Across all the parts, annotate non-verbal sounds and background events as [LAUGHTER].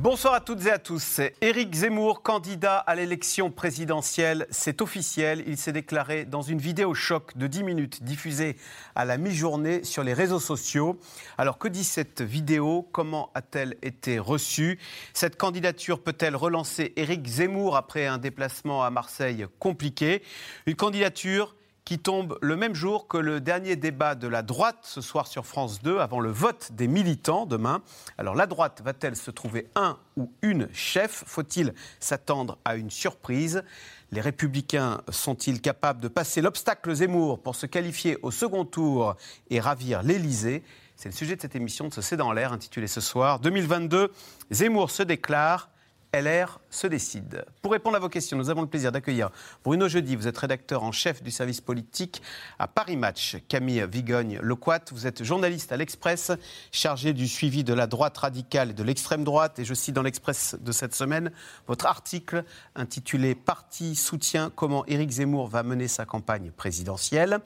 Bonsoir à toutes et à tous. Éric Zemmour, candidat à l'élection présidentielle, c'est officiel. Il s'est déclaré dans une vidéo choc de 10 minutes diffusée à la mi-journée sur les réseaux sociaux. Alors que dit cette vidéo? Comment a-t-elle été reçue? Cette candidature peut-elle relancer Éric Zemmour après un déplacement à Marseille compliqué? Une candidature qui tombe le même jour que le dernier débat de la droite ce soir sur France 2 avant le vote des militants demain. Alors la droite va-t-elle se trouver un ou une chef? Faut-il s'attendre à une surprise? Les républicains sont-ils capables de passer l'obstacle Zemmour pour se qualifier au second tour et ravir l'Élysée? C'est le sujet de cette émission de ce C'est dans l'air intitulée ce soir 2022. Zemmour se déclare LR se décide. Pour répondre à vos questions, nous avons le plaisir d'accueillir Bruno Jeudi. Vous êtes rédacteur en chef du service politique à Paris Match. Camille Vigogne-Lecoit, vous êtes journaliste à l'Express, chargé du suivi de la droite radicale et de l'extrême droite. Et je cite dans l'Express de cette semaine votre article intitulé Parti soutien comment Éric Zemmour va mener sa campagne présidentielle.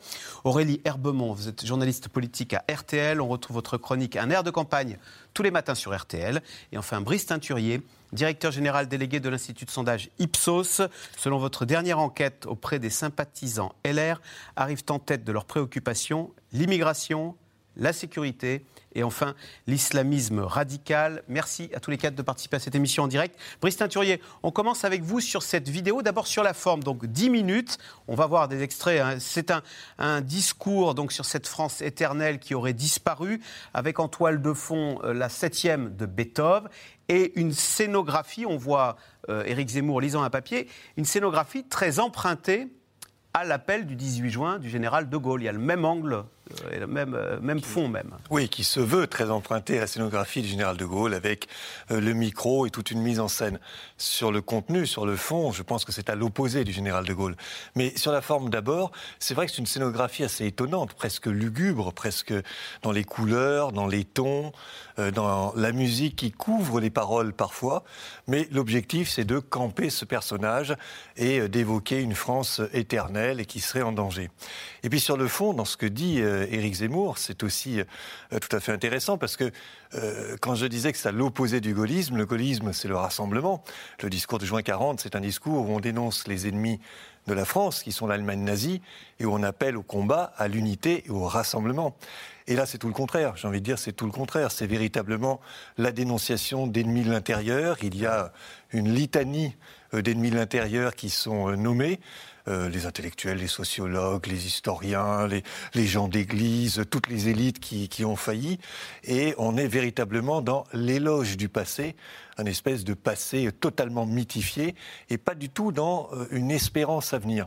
Aurélie Herbemont, vous êtes journaliste politique à RTL. On retrouve votre chronique Un air de campagne tous les matins sur RTL. Et enfin, Brice Teinturier, directeur général délégué de l'Institut de sondage Ipsos. Selon votre dernière enquête auprès des sympathisants LR, arrivent en tête de leurs préoccupations l'immigration, la sécurité et enfin l'islamisme radical. Merci à tous les quatre de participer à cette émission en direct. Brice Teinturier, on commence avec vous sur cette vidéo. D'abord sur la forme, donc 10 minutes. On va voir des extraits. Hein. C'est un, discours donc sur cette France éternelle qui aurait disparu, avec en toile de fond euh, la septième de Beethoven et une scénographie. On voit euh, Éric Zemmour lisant un papier, une scénographie très empruntée à l'appel du 18 juin du général de Gaulle. Il y a le même angle et le même, euh, même fond même. Oui, qui se veut très emprunté à la scénographie du général de Gaulle avec euh, le micro et toute une mise en scène. Sur le contenu, sur le fond, je pense que c'est à l'opposé du général de Gaulle. Mais sur la forme d'abord, c'est vrai que c'est une scénographie assez étonnante, presque lugubre, presque dans les couleurs, dans les tons, dans la musique qui couvre les paroles parfois. Mais l'objectif, c'est de camper ce personnage et d'évoquer une France éternelle et qui serait en danger. Et puis sur le fond, dans ce que dit euh, Éric Zemmour, c'est aussi euh, tout à fait intéressant parce que euh, quand je disais que c'est à l'opposé du gaullisme, le gaullisme c'est le rassemblement. Le discours de juin 40, c'est un discours où on dénonce les ennemis de la France, qui sont l'Allemagne nazie, et où on appelle au combat, à l'unité et au rassemblement. Et là, c'est tout le contraire. J'ai envie de dire, c'est tout le contraire. C'est véritablement la dénonciation d'ennemis de l'intérieur. Il y a une litanie d'ennemis de l'intérieur qui sont nommés. Euh, les intellectuels, les sociologues, les historiens, les, gens d'église, toutes les élites qui, qui, ont failli. Et on est véritablement dans l'éloge du passé, un espèce de passé totalement mythifié et pas du tout dans euh, une espérance à venir.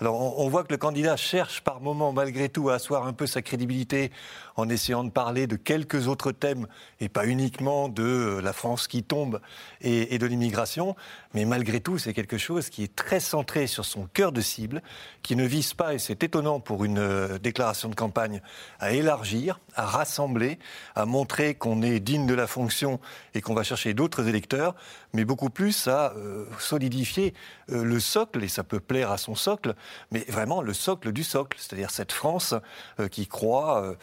Alors on, voit que le candidat cherche par moments malgré tout à asseoir un peu sa crédibilité en essayant de parler de quelques autres thèmes et pas uniquement de euh, la France qui tombe et, de l'immigration, mais malgré tout c'est quelque chose qui est très centré sur son cœur de cible, qui ne vise pas, et c'est étonnant pour une euh, déclaration de campagne, à élargir, à rassembler, à montrer qu'on est digne de la fonction et qu'on va chercher d'autres électeurs, mais beaucoup plus à euh, solidifier euh, le socle, et ça peut plaire à son socle, mais vraiment le socle du socle, c'est-à-dire cette France euh, qui croit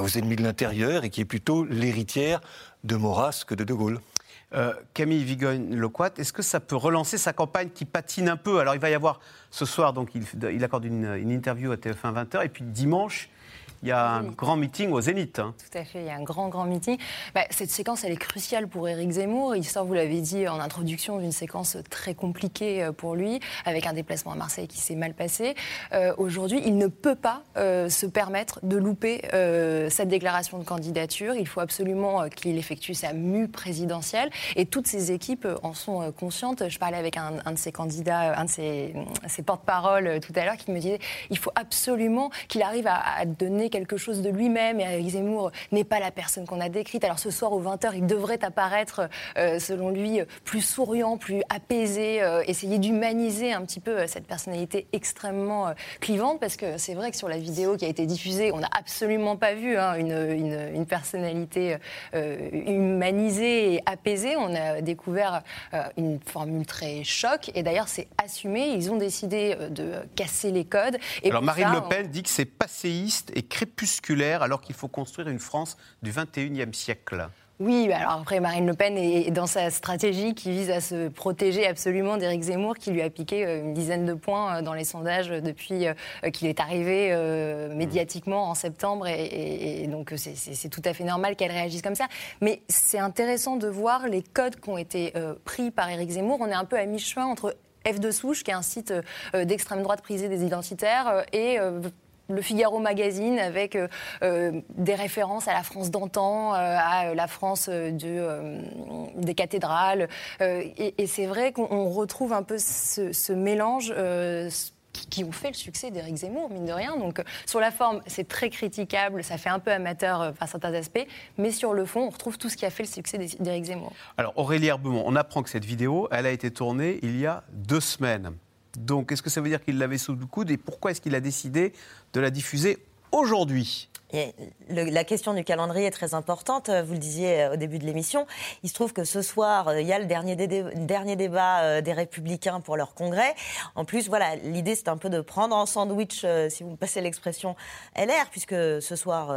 aux ennemis de l'intérieur et qui est plutôt l'héritière de Maurras que de De Gaulle. Camille Vigogne-Loquat, est-ce que ça peut relancer sa campagne qui patine un peu? Alors il va y avoir ce soir, donc il, il accorde une, une, interview à TF1 20h, et puis dimanche, il y a un grand meeting au Zénith. Hein. Tout à fait, il y a un grand, grand meeting. Bah, cette séquence, elle est cruciale pour Éric Zemmour. Il sort, vous l'avez dit en introduction, d'une séquence très compliquée euh, pour lui, avec un déplacement à Marseille qui s'est mal passé. Euh, aujourd'hui, il ne peut pas euh, se permettre de louper cette déclaration de candidature. Il faut absolument qu'il effectue sa mue présidentielle. Et toutes ses équipes en sont conscientes. Je parlais avec un, de ses candidats, un de ses, ses porte-parole tout à l'heure, qui me disait il faut absolument qu'il arrive à, à donner quelque chose de lui-même et Eric Zemmour n'est pas la personne qu'on a décrite. Alors ce soir aux 20h, il devrait apparaître, selon lui, plus souriant, plus apaisé, essayer d'humaniser un petit peu cette personnalité extrêmement clivante parce que c'est vrai que sur la vidéo qui a été diffusée, on n'a absolument pas vu hein, une, personnalité humanisée et apaisée. On a découvert une formule très choc et d'ailleurs c'est assumé. Ils ont décidé de casser les codes. Et Alors Marine Le Pen dit que c'est passéiste et crépusculaire alors qu'il faut construire une France du 21e siècle. Oui, alors après, Marine Le Pen est dans sa stratégie qui vise à se protéger absolument d'Éric Zemmour, qui lui a piqué euh, une dizaine de points euh, dans les sondages depuis euh, qu'il est arrivé médiatiquement en septembre. Et, donc, c'est tout à fait normal qu'elle réagisse comme ça. Mais c'est intéressant de voir les codes qui ont été pris par Éric Zemmour. On est un peu à mi-chemin entre F de Souche, qui est un site d'extrême droite prisé des identitaires, et le Figaro Magazine avec euh, euh, des références à la France d'antan, euh, à la France de, des cathédrales. et, c'est vrai qu'on retrouve un peu ce, mélange qui ont fait le succès d'Éric Zemmour, mine de rien. Donc, sur la forme, c'est très critiquable, ça fait un peu amateur par certains aspects, mais sur le fond, on retrouve tout ce qui a fait le succès d'Éric Zemmour. Alors, Aurélie Herbemont, on apprend que cette vidéo, elle a été tournée il y a deux semaines. Donc, est-ce que ça veut dire qu'il l'avait sous le coude et pourquoi est-ce qu'il a décidé de la diffuser aujourd'hui la question du calendrier est très importante, vous le disiez euh, au début de l'émission. Il se trouve que ce soir, euh, il y a le dernier, débat euh, des Républicains pour leur congrès. En plus, voilà, l'idée c'est un peu de prendre en sandwich, si vous me passez l'expression, LR, puisque ce soir,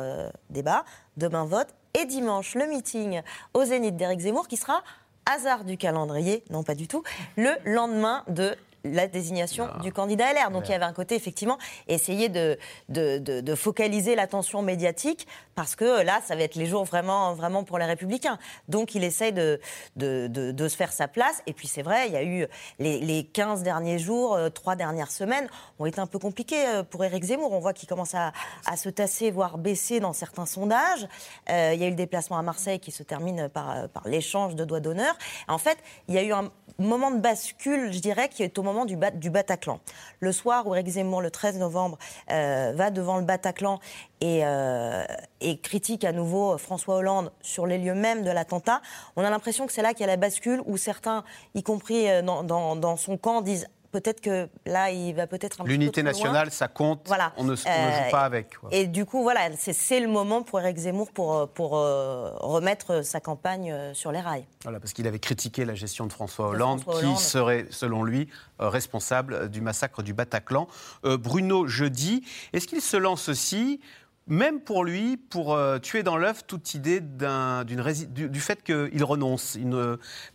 débat, demain vote, et dimanche, le meeting au Zénith d'Éric Zemmour qui sera hasard du calendrier, non pas du tout, le lendemain de la désignation ah. du candidat LR. Donc il y avait un côté, effectivement, essayer de, de, focaliser l'attention médiatique, parce que là, ça va être les jours vraiment, vraiment pour les Républicains. Donc il essaye de, de, se faire sa place. Et puis c'est vrai, il y a eu les, les 15 derniers jours, euh, trois dernières semaines, ont été un peu compliqués euh, pour Éric Zemmour. On voit qu'il commence à, à, se tasser, voire baisser dans certains sondages. Euh, il y a eu le déplacement à Marseille qui se termine par, par l'échange de doigts d'honneur. En fait, il y a eu un moment de bascule, je dirais, qui est au du Bataclan. Le soir où Eric Zemmour, le 13 novembre, euh, va devant le Bataclan euh, et, critique à nouveau François Hollande sur les lieux mêmes de l'attentat, on a l'impression que c'est là qu'il y a la bascule où certains, y compris euh, dans son camp, disent peut-être que là, il va peut-être un L'unité nationale, ça compte. Voilà. On ne, joue euh, pas avec. Et du coup, voilà, c'est le moment pour Eric Zemmour pour, euh, pour euh, remettre sa campagne sur les rails. Voilà, parce qu'il avait critiqué la gestion de François Hollande, qui serait, selon lui, responsable du massacre du Bataclan. Bruno, jeudi, est-ce qu'il se lance aussi même pour lui, pour euh, tuer dans l'œuf toute idée du, fait qu'il renonce.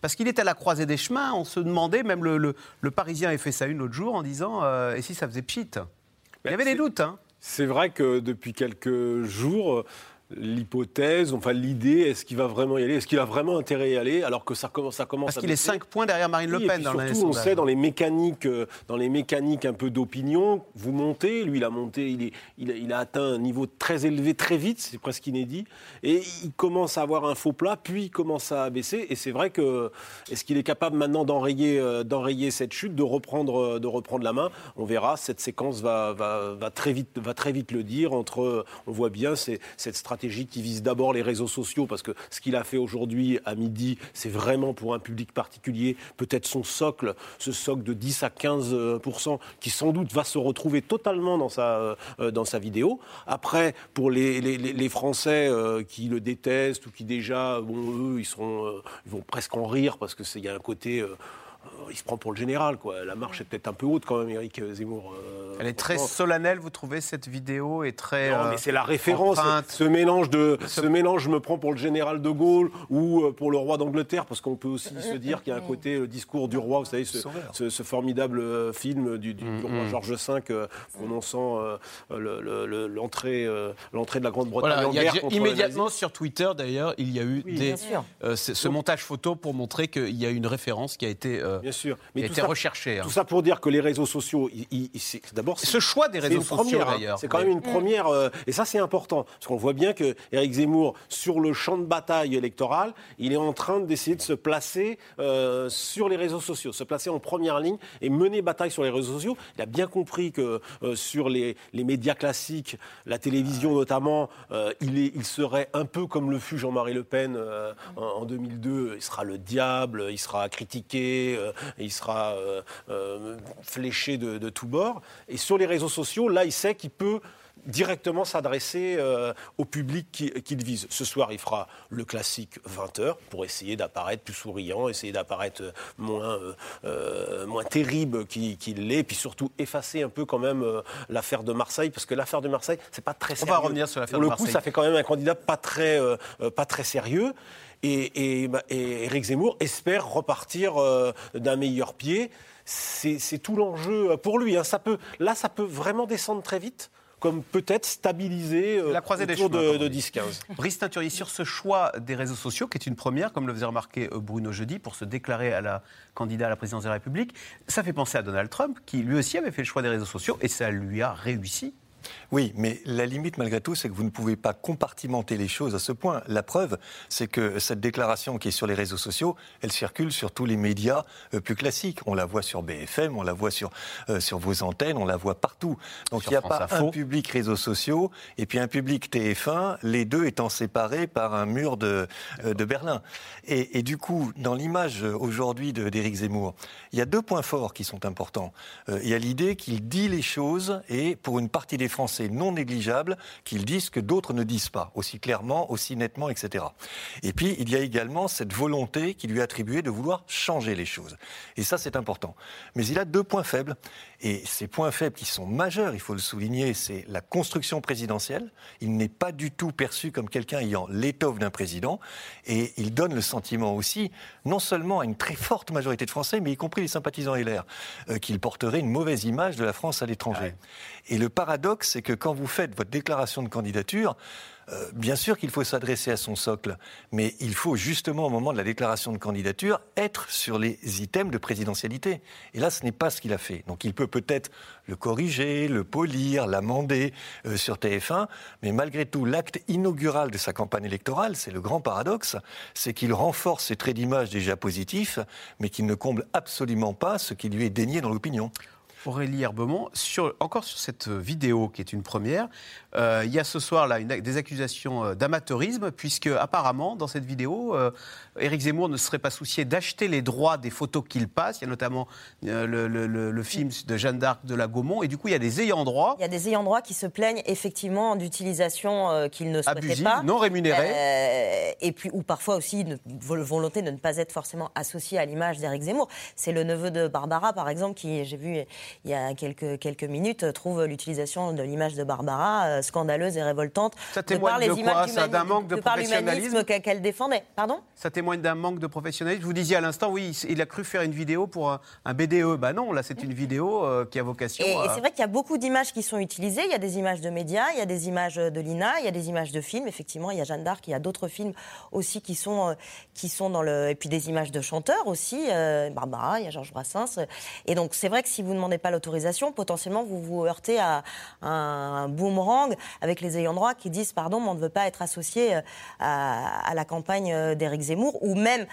parce qu'il est à la croisée des chemins, on se demandait, même le, Parisien a fait ça une l'autre jour en disant euh, Et si ça faisait pchit? Il y ben, avait des doutes. Hein. C'est vrai que depuis quelques jours, l'hypothèse, enfin l'idée, est-ce qu'il va vraiment y aller Est-ce qu'il a vraiment intérêt à y aller alors que ça commence, ça commence Parce qu'il est 5 points derrière Marine Le Pen dans surtout, on sait dans les mécaniques, euh, dans les mécaniques un peu d'opinion, vous montez, lui il a monté, il, est, il, a, atteint un niveau très élevé très vite, c'est presque inédit, et il commence à avoir un faux plat, puis il commence à baisser, et c'est vrai que est-ce qu'il est capable maintenant d'enrayer, euh, d'enrayer cette chute, de reprendre, euh, de reprendre la main? On verra. Cette séquence va, va, va, très vite, va très vite le dire. Entre, on voit bien c'est cette stratégie qui vise d'abord les réseaux sociaux, parce que ce qu'il a fait aujourd'hui à midi, c'est vraiment pour un public particulier, peut-être son socle, ce socle de 10 à 15% qui sans doute va se retrouver totalement dans sa, euh, dans sa vidéo. Après, pour les, les, les Français euh, qui le détestent ou qui déjà, bon, eux, ils, seront, euh, ils vont presque en rire, parce qu'il y a un côté euh, il se prend pour le général. Quoi. La marche est peut-être un peu haute quand même, Eric Zemmour. Euh, Elle est très solennelle, vous trouvez, cette vidéo est très. Non, mais c'est la référence. Ce mélange de. Ce... mélange, je me prends pour le général de Gaulle ou euh, pour le roi d'Angleterre, parce qu'on peut aussi se dire qu'il y a un [LAUGHS] côté, le discours du roi, vous savez, ce, formidable film du, mm, roi mm. Georges V prononçant l'entrée l'entrée de la Grande-Bretagne en guerre. immédiatement sur Twitter, d'ailleurs, il y a eu des, ce montage photo pour montrer qu'il y a une référence qui a été euh, Bien sûr. Mais était ça, recherché. hein. tout ça pour dire que les réseaux sociaux, d'abord, c'est Ce choix des réseaux sociaux, hein. d'ailleurs. C'est quand même une première, euh, et ça c'est important, parce qu'on voit bien que Éric Zemmour, sur le champ de bataille électoral, il est en train d'essayer de se placer euh, sur les réseaux sociaux, se placer en première ligne et mener bataille sur les réseaux sociaux. Il a bien compris que sur les, les médias classiques, la télévision notamment, il, est, il serait un peu comme le fut Jean-Marie Le Pen en, en 2002. Il sera le diable, il sera critiqué, il sera euh, euh, fléché de, de tous bords. Et sur les réseaux sociaux, là, il sait qu'il peut directement s'adresser euh, au public qui- qu'il vise. Ce soir, il fera le classique 20h pour essayer d'apparaître plus souriant, essayer d'apparaître euh, moins, euh, euh, moins terrible qu'il l'est, puis surtout effacer un peu quand même euh, l'affaire de Marseille, parce que l'affaire de Marseille, c'est pas très On sérieux. va revenir sur l'affaire Pour de le coup, Marseille. ça fait quand même un candidat pas très, euh, euh, pas très sérieux. Et, et, bah, et Zemmour espère repartir euh, d'un meilleur pied. C'est tout l'enjeu pour lui. hein. Ça peut, là, ça peut vraiment descendre très vite, comme peut-être stabiliser euh, La croisée des autour chemins, de, comme on de dit. 10-15. Brice Teinturier, sur ce choix des réseaux sociaux, qui est une première, comme le faisait remarquer euh, Bruno jeudi, pour se déclarer à la candidat à la présidence de la République, ça fait penser à Donald Trump, qui lui aussi avait fait le choix des réseaux sociaux, et ça lui a réussi. Oui, mais la limite malgré tout, c'est que vous ne pouvez pas compartimenter les choses à ce point. La preuve, c'est que cette déclaration qui est sur les réseaux sociaux, elle circule sur tous les médias euh, plus classiques. On la voit sur BFM, on la voit sur, euh, sur vos antennes, on la voit partout. Donc Sur il n'y a France pas Info. un public réseaux sociaux et puis un public TF1, les deux étant séparés par un mur de, euh, de Berlin. Et, et du coup, dans l'image aujourd'hui d'Éric Zemmour, il y a deux points forts qui sont importants. Euh, il y a l'idée qu'il dit les choses et pour une partie des Français non négligeable, qu'il dise ce que d'autres ne disent pas, aussi clairement, aussi nettement, etc. Et puis, il y a également cette volonté qui lui est attribuée de vouloir changer les choses. Et ça, c'est important. Mais il a deux points faibles. Et ces points faibles qui sont majeurs, il faut le souligner, c'est la construction présidentielle. Il n'est pas du tout perçu comme quelqu'un ayant l'étoffe d'un président. Et il donne le sentiment aussi, non seulement à une très forte majorité de Français, mais y compris les sympathisants LR, euh, qu'il porterait une mauvaise image de la France à l'étranger. Et le paradoxe, c'est que quand vous faites votre déclaration de candidature, euh, bien sûr qu'il faut s'adresser à son socle, mais il faut justement au moment de la déclaration de candidature être sur les items de présidentialité. Et là, ce n'est pas ce qu'il a fait. Donc il peut peut-être le corriger, le polir, l'amender euh, sur TF1, mais malgré tout, l'acte inaugural de sa campagne électorale, c'est le grand paradoxe, c'est qu'il renforce ses traits d'image déjà positifs, mais qu'il ne comble absolument pas ce qui lui est dénié dans l'opinion. Aurélie Herbemont, sur, encore sur cette vidéo qui est une première, euh, il y a ce soir là une, des accusations euh, d'amateurisme, puisque apparemment dans cette vidéo, euh, Éric Zemmour ne serait pas soucié d'acheter les droits des photos qu'il passe. Il y a notamment euh, le, le- le- le film de Jeanne d'Arc de la Gaumont, et du coup il y a des ayants droit Il y a des ayants droit qui se plaignent effectivement d'utilisation qu'ils ne souhaitaient abusives, pas. non rémunérés. Euh, et puis, ou parfois aussi vol- volonté de ne pas être forcément associé à l'image d'Éric Zemmour. C'est le neveu de Barbara, par exemple, qui, j'ai vu il y a quelques, quelques minutes, trouve l'utilisation de l'image de Barbara euh, scandaleuse et révoltante. Ça de témoigne par les de quoi, ça, d'un manque de professionnalisme qu'elle défendait. Pardon? Ça témoigne d'un manque de professionnalisme. Vous disiez à l'instant, oui, il a cru faire une vidéo pour un, un BDE. Bah non, là c'est une vidéo euh, qui a vocation Et, c'est vrai qu'il y a beaucoup d'images qui sont utilisées. Il y a des images de médias, il y a des images de l'INA, il y a des images de films. Effectivement, il y a Jeanne d'Arc, il y a d'autres films aussi qui sont, euh, qui sont dans le. Et puis des images de chanteurs aussi. euh, Barbara, il y a Georges Brassens. Et donc, c'est vrai que si vous ne demandez l'autorisation, potentiellement, vous vous heurtez à un boomerang avec les ayants droit qui disent pardon, mais on ne veut pas être associé euh, à, à la campagne euh, d'Éric Zemmour ou même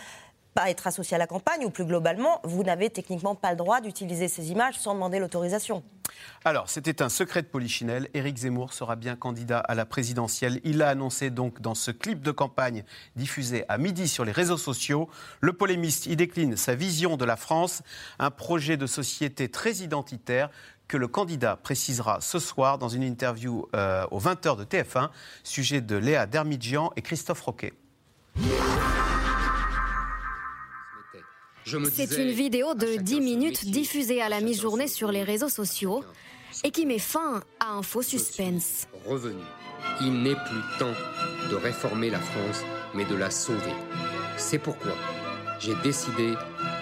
pas être associé à la campagne, ou plus globalement, vous n'avez techniquement pas le droit d'utiliser ces images sans demander l'autorisation. Alors, c'était un secret de Polichinelle. Éric Zemmour sera bien candidat à la présidentielle. Il l'a annoncé donc dans ce clip de campagne diffusé à midi sur les réseaux sociaux. Le polémiste y décline sa vision de la France, un projet de société très identitaire que le candidat précisera ce soir dans une interview euh, aux 20h de TF1, sujet de Léa Dermidjian et Christophe Roquet. C'est une vidéo de 10 minutes diffusée à la mi-journée sur les réseaux sociaux et qui met fin à un faux suspense. Revenu. Il n'est plus temps de réformer la France, mais de la sauver. C'est pourquoi j'ai décidé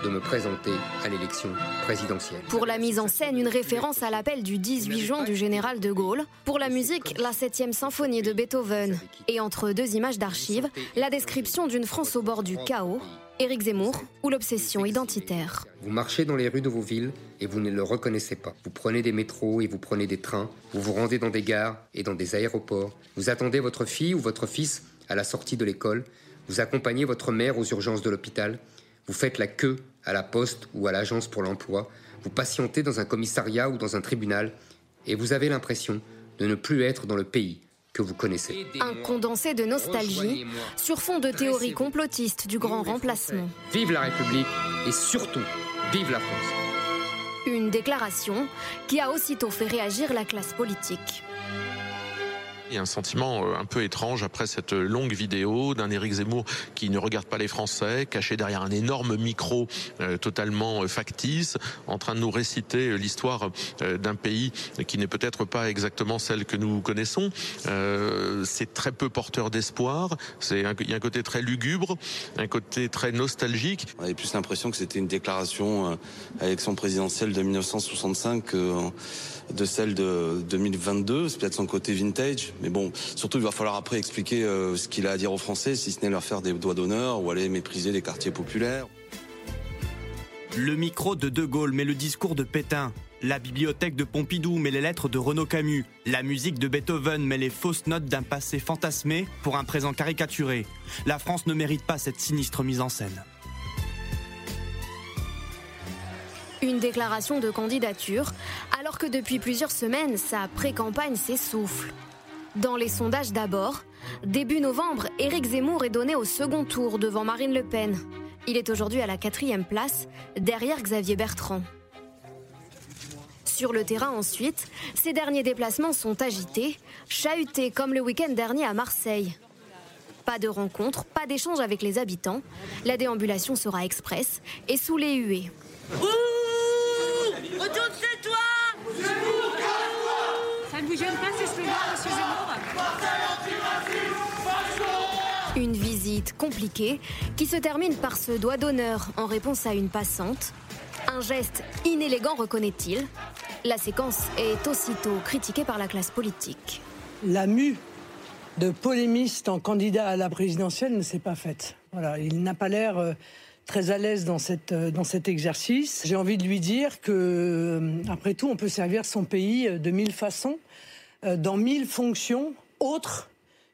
de me présenter à l'élection présidentielle. Pour la mise en scène, une référence à l'appel du 18 juin du général de Gaulle. Pour la musique, la 7e symphonie de Beethoven. Et entre deux images d'archives, la description d'une France au bord du chaos, Éric Zemmour ou l'obsession identitaire. Vous marchez dans les rues de vos villes et vous ne le reconnaissez pas. Vous prenez des métros et vous prenez des trains. Vous vous rendez dans des gares et dans des aéroports. Vous attendez votre fille ou votre fils à la sortie de l'école. Vous accompagnez votre mère aux urgences de l'hôpital. Vous faites la queue à la poste ou à l'agence pour l'emploi. Vous patientez dans un commissariat ou dans un tribunal. Et vous avez l'impression de ne plus être dans le pays que vous connaissez. Un condensé de nostalgie sur fond de théorie complotiste du grand remplacement. Vive la République et surtout, vive la France. Une déclaration qui a aussitôt fait réagir la classe politique. Il y a un sentiment euh, un peu étrange après cette longue vidéo d'un Éric Zemmour qui ne regarde pas les Français, caché derrière un énorme micro euh, totalement euh, factice, en train de nous réciter l'histoire d'un pays qui n'est peut-être pas exactement celle que nous connaissons. c'est très peu porteur d'espoir. Il y a un côté très lugubre, un côté très nostalgique. On avait plus l'impression que c'était une déclaration à l'élection présidentielle de 1965 de celle de 2022. C'est peut-être son côté vintage. Mais bon, surtout, il va falloir après expliquer euh, ce qu'il a à dire aux Français, si ce n'est leur faire des doigts d'honneur ou aller mépriser les quartiers populaires. Le micro de De Gaulle met le discours de Pétain. La bibliothèque de Pompidou met les lettres de Renaud Camus. La musique de Beethoven met les fausses notes d'un passé fantasmé pour un présent caricaturé. La France ne mérite pas cette sinistre mise en scène. Une déclaration de candidature, alors que depuis plusieurs semaines, sa pré-campagne s'essouffle. Dans les sondages d'abord, début novembre, Éric Zemmour est donné au second tour devant Marine Le Pen. Il est aujourd'hui à la quatrième place, derrière Xavier Bertrand. Sur le terrain ensuite, ces derniers déplacements sont agités, chahutés comme le week-end dernier à Marseille. Pas de rencontres, pas d'échange avec les habitants. La déambulation sera express et sous les huées. Retourne chez toi Ça ne vous gêne pas ces slogans, monsieur Zemmour Une visite compliquée qui se termine par ce doigt d'honneur en réponse à une passante. Un geste inélégant, reconnaît-il. La séquence est aussitôt critiquée par la classe politique. La mue de polémiste en candidat à la présidentielle ne s'est pas faite. Voilà, il n'a pas l'air euh, très à l'aise dans, cette, euh, dans cet exercice. J'ai envie de lui dire que, euh, après tout, on peut servir son pays de mille façons, dans mille fonctions autres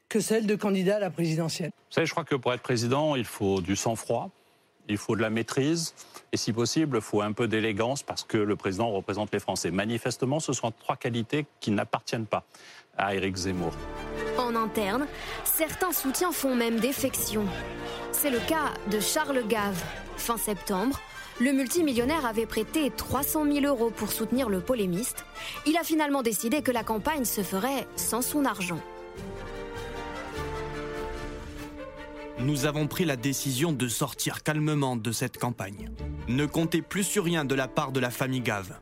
que celle de candidat à la présidentielle. Vous savez, je crois que pour être président, il faut du sang-froid, il faut de la maîtrise, et si possible, il faut un peu d'élégance parce que le président représente les Français. Manifestement, ce sont trois qualités qui n'appartiennent pas à Éric Zemmour. En interne, certains soutiens font même défection. C'est le cas de Charles Gave. Fin septembre, le multimillionnaire avait prêté 300 000 euros pour soutenir le polémiste. Il a finalement décidé que la campagne se ferait sans son argent. Nous avons pris la décision de sortir calmement de cette campagne. Ne comptez plus sur rien de la part de la famille Gave.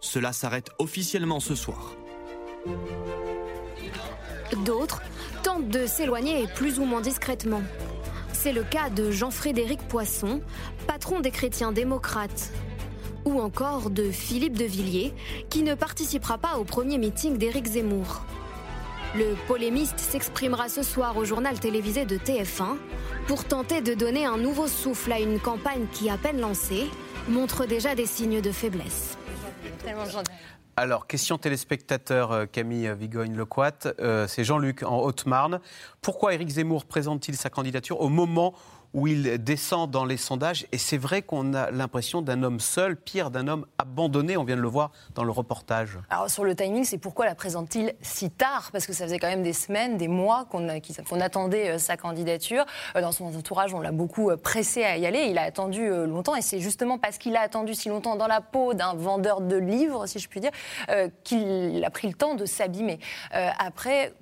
Cela s'arrête officiellement ce soir. D'autres tentent de s'éloigner plus ou moins discrètement. C'est le cas de Jean-Frédéric Poisson, patron des chrétiens démocrates. Ou encore de Philippe de Villiers, qui ne participera pas au premier meeting d'Éric Zemmour. Le polémiste s'exprimera ce soir au journal télévisé de TF1 pour tenter de donner un nouveau souffle à une campagne qui, à peine lancée, montre déjà des signes de faiblesse. Alors, question téléspectateur euh, Camille Vigogne-Lecoat, euh, c'est Jean-Luc en Haute-Marne. Pourquoi Éric Zemmour présente-t-il sa candidature au moment où il descend dans les sondages. Et c'est vrai qu'on a l'impression d'un homme seul, pire d'un homme abandonné. On vient de le voir dans le reportage. Alors sur le timing, c'est pourquoi la présente-t-il si tard? Parce que ça faisait quand même des semaines, des mois qu'on attendait euh, sa candidature. Euh, dans son entourage, on l'a beaucoup euh, pressé à y aller. Il a attendu longtemps. Et c'est justement parce qu'il a attendu si longtemps dans la peau d'un vendeur de livres, si je puis dire, qu'il a pris le temps de s'abîmer. après,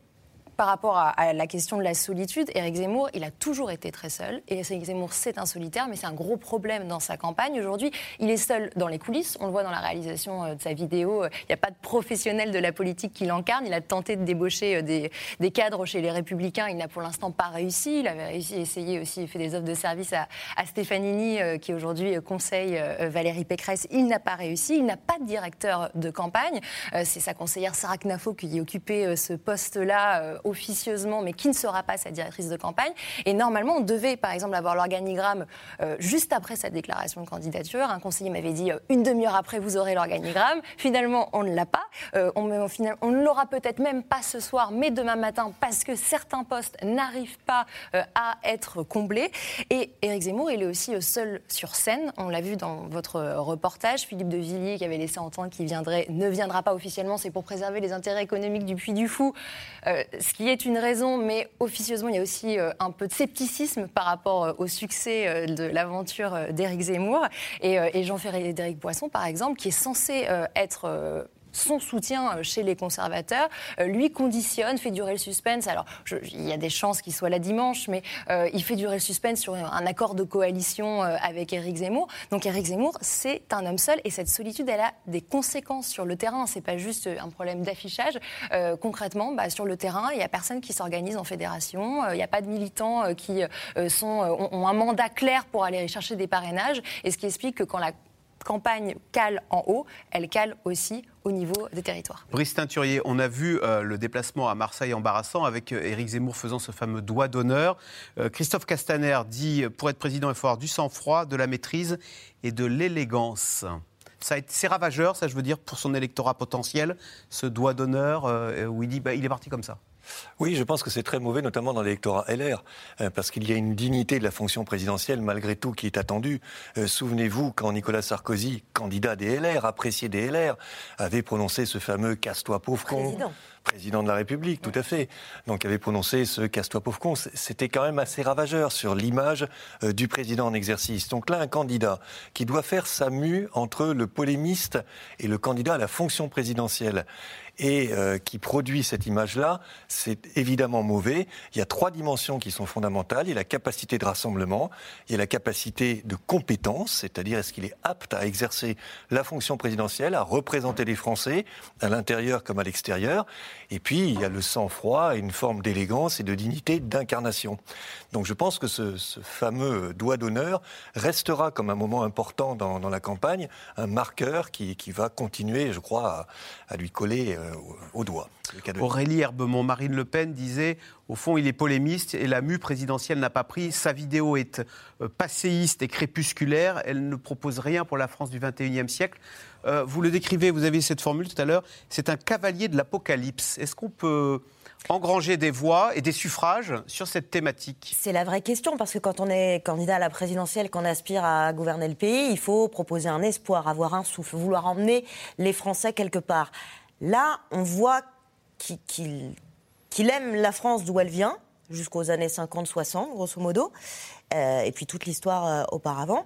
par rapport à, la question de la solitude, Éric Zemmour, il a toujours été très seul. Et Éric Zemmour, c'est un solitaire, mais c'est un gros problème dans sa campagne. Aujourd'hui, il est seul dans les coulisses. On le voit dans la réalisation euh, de sa vidéo. Il n'y a pas de professionnel de la politique qui l'incarne. Il a tenté de débaucher euh, des, cadres chez les Républicains. Il n'a pour l'instant pas réussi. Il avait essayer aussi, fait des offres de service à, à euh, qui aujourd'hui conseille euh, Valérie Pécresse. Il n'a pas réussi. Il n'a pas de directeur de campagne. Euh, c'est sa conseillère Sarah Knafo qui occupait euh, ce poste-là euh, officieusement, mais qui ne sera pas sa directrice de campagne. Et normalement, on devait, par exemple, avoir l'organigramme euh, juste après sa déclaration de candidature. Un conseiller m'avait dit euh, une demi-heure après, vous aurez l'organigramme. Finalement, on ne l'a pas. Euh, on, ne l'aura peut-être même pas ce soir, mais demain matin, parce que certains postes n'arrivent pas à être comblés. Et Éric Zemmour, il est aussi seul sur scène. On l'a vu dans votre reportage. Philippe de Villiers, qui avait laissé entendre qu'il viendrait, ne viendra pas officiellement. C'est pour préserver les intérêts économiques du Puy du Fou, est une raison, mais officieusement, il y a aussi euh, un peu de scepticisme par rapport euh, au succès euh, de l'aventure d'Éric Zemmour. Et, et Jean-Frédéric Poisson, par exemple, qui est censé être. Son soutien euh, chez les conservateurs, euh, lui conditionne, fait durer le suspense. Alors, il y a des chances qu'il soit là dimanche, mais euh, il fait durer le suspense sur un accord de coalition avec Éric Zemmour. Donc, Éric Zemmour, c'est un homme seul, et cette solitude, elle a des conséquences sur le terrain. C'est pas juste un problème d'affichage. Concrètement, bah, sur le terrain, il y a personne qui s'organise en fédération. Il n'y a pas de militants qui sont, ont, ont un mandat clair pour aller chercher des parrainages. Et ce qui explique que quand la campagne cale en haut, elle cale aussi au niveau des territoires. Brice Teinturier, on a vu euh, le déplacement à Marseille embarrassant avec euh, Éric Zemmour faisant ce fameux doigt d'honneur. Euh, Christophe Castaner dit pour être président, il faut avoir du sang-froid, de la maîtrise et de l'élégance. C'est ravageur, ça je veux dire, pour son électorat potentiel, ce doigt d'honneur où il dit bah, il est parti comme ça. Oui, je pense que c'est très mauvais, notamment dans l'électorat LR, euh, parce qu'il y a une dignité de la fonction présidentielle, malgré tout, qui est attendue. Euh, Souvenez-vous, quand Nicolas Sarkozy, candidat des LR, apprécié des LR, avait prononcé ce fameux « casse-toi pauvre con ». Président. De la République, tout à fait. Donc, avait prononcé ce casse-toi pauvre con. C'était quand même assez ravageur sur l'image euh, du président en exercice. Donc là, un candidat qui doit faire sa mue entre le polémiste et le candidat à la fonction présidentielle et euh, qui produit cette image-là, c'est évidemment mauvais. Il y a trois dimensions qui sont fondamentales. Il y a la capacité de rassemblement, il y a la capacité de compétence, c'est-à-dire est-ce qu'il est apte à exercer la fonction présidentielle, à représenter les Français, à l'intérieur comme à l'extérieur. Et puis, il y a le sang-froid et une forme d'élégance et de dignité d'incarnation. Donc je pense que ce, fameux doigt d'honneur restera comme un moment important dans, la campagne, un marqueur qui, va continuer, je crois, à, à lui coller euh, au, au doigt. De. Aurélie Herbemont, Marine Le Pen disait au fond, il est polémiste et la mue présidentielle n'a pas pris. Sa vidéo est euh, passéiste et crépusculaire. Elle ne propose rien pour la France du 21e siècle. Euh, vous le décrivez, vous avez cette formule tout à l'heure, c'est un cavalier de l'apocalypse. Est-ce qu'on peut engranger des voix et des suffrages sur cette thématique? C'est la vraie question, parce que quand on est candidat à la présidentielle, qu'on aspire à gouverner le pays, il faut proposer un espoir, avoir un souffle, vouloir emmener les Français quelque part. Là, on voit qu'il aime la France d'où elle vient, jusqu'aux années 50-60, grosso modo, euh, et puis toute l'histoire euh, auparavant.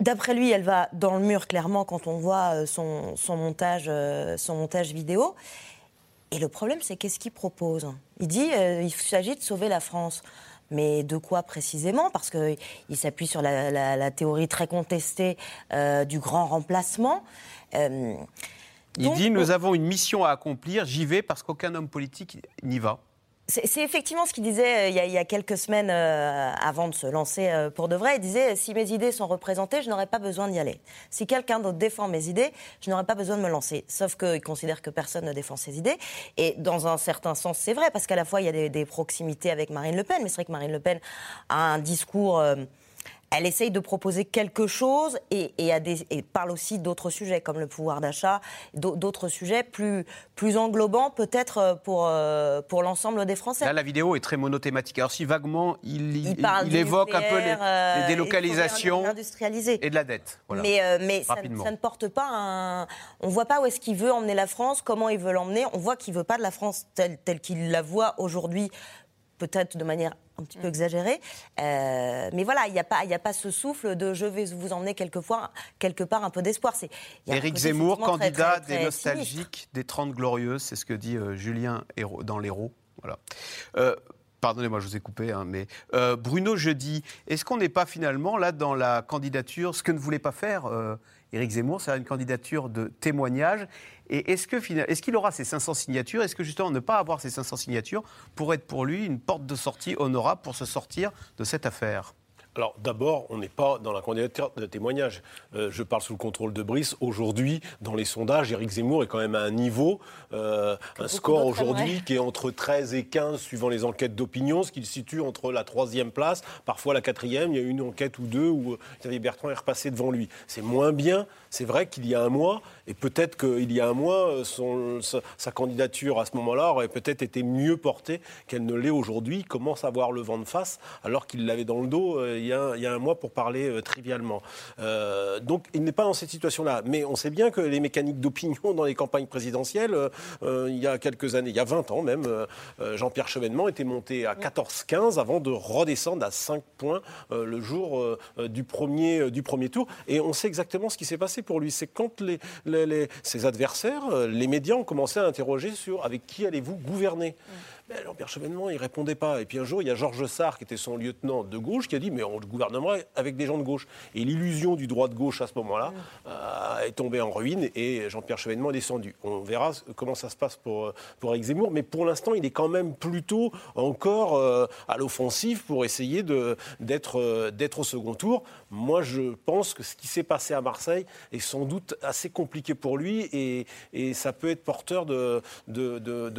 D'après lui, elle va dans le mur, clairement, quand on voit euh, son, montage, son montage vidéo. Et le problème, c'est qu'est-ce qu'il propose? Il dit il s'agit de sauver la France. Mais de quoi précisément? Parce qu'il s'appuie sur la, théorie très contestée du grand remplacement. Il dit Nous avons une mission à accomplir, j'y vais parce qu'aucun homme politique n'y va. C'est effectivement ce qu'il disait euh, il y, a, il y a quelques semaines euh, avant de se lancer euh, pour de vrai. Il disait si mes idées sont représentées, je n'aurais pas besoin d'y aller. Si quelqu'un d'autre défend mes idées, je n'aurais pas besoin de me lancer. Sauf qu'il considère que personne ne défend ses idées. Et dans un certain sens, c'est vrai, parce qu'à la fois, il y a des, des proximités avec Marine Le Pen, mais c'est vrai que Marine Le Pen a un discours. euh, elle essaye de proposer quelque chose et, et a des- et parle aussi d'autres sujets comme le pouvoir d'achat, d'au- d'autres sujets plus, plus englobants peut-être euh, pour, euh, pour l'ensemble des Français. Là, la vidéo est très monothématique. Alors, si vaguement, il, il- Il parle il du évoque un peu les, euh, les délocalisations réindustrialiser. et de la dette. Voilà. Mais, euh, mais ça, ne porte pas un. On voit pas où est-ce qu'il veut emmener la France, comment il veut l'emmener. On voit qu'il veut pas de la France telle, telle qu'il la voit aujourd'hui, peut-être de manière un petit peu exagérée. Euh, mais voilà, il n'y a, pas- y a pas ce souffle de je vais vous emmener quelquefois, quelque part un peu d'espoir. C'est- Éric Zemmour, très, candidat très, très des sinistre. nostalgiques des 30 glorieuses, c'est ce que dit euh, Julien dans l'Hérault. Voilà. Euh, Pardonnez-moi, je vous ai coupé, hein, mais euh, Bruno Jeudi, est-ce qu'on n'est pas finalement là dans la candidature, ce que ne voulait pas faire euh, Éric Zemmour, c'est une candidature de témoignage Et est-ce qu'il est qu'il aura ces 500 signatures? Est-ce que justement ne pas avoir ces 500 signatures pourrait être pour lui une porte de sortie honorable pour se sortir de cette affaire? Alors d'abord, on n'est pas dans la candidature de témoignage. Euh, je parle sous le contrôle de Brice. Aujourd'hui, dans les sondages, Éric Zemmour est quand même à un niveau, euh, un score aujourd'hui qui est entre 13 et 15 suivant les enquêtes d'opinion, ce qui le situe entre la troisième place, parfois la quatrième. Il y a une enquête ou deux où euh, Xavier Bertrand est repassé devant lui. C'est moins bien, c'est vrai qu'il y a un mois, et peut-être qu'il y a un mois, son, sa, candidature à ce moment-là aurait peut-être été mieux portée qu'elle ne l'est aujourd'hui. Il commence à avoir le vent de face alors qu'il l'avait dans le dos il, y a, il, y a, un mois pour parler euh, trivialement. Euh, donc il n'est pas dans cette situation-là. Mais on sait bien que les mécaniques d'opinion dans les campagnes présidentielles, euh, il y a quelques années, il y a 20 ans même, Jean-Pierre Chevènement était monté à 14-15 avant de redescendre à 5 points le jour du, premier, du premier tour. Et on sait exactement ce qui s'est passé pour lui. C'est quand les, ses adversaires, les médias ont commencé à interroger sur avec qui allez-vous gouverner. Jean-Pierre Chevènement, il répondait pas. Et puis un jour, il y a Georges Sarr, qui était son lieutenant de gauche, qui a dit Mais on gouvernement avec des gens de gauche. Et l'illusion du droit de gauche à ce moment-là euh, est tombée en ruine et Jean-Pierre Chevènement est descendu. On verra comment ça se passe pour, pour Eric Zemmour, mais pour l'instant, il est quand même plutôt encore euh, à l'offensive pour essayer d'être euh, au second tour. Moi, je pense que ce qui s'est passé à Marseille est sans doute assez compliqué pour lui et, ça peut être porteur de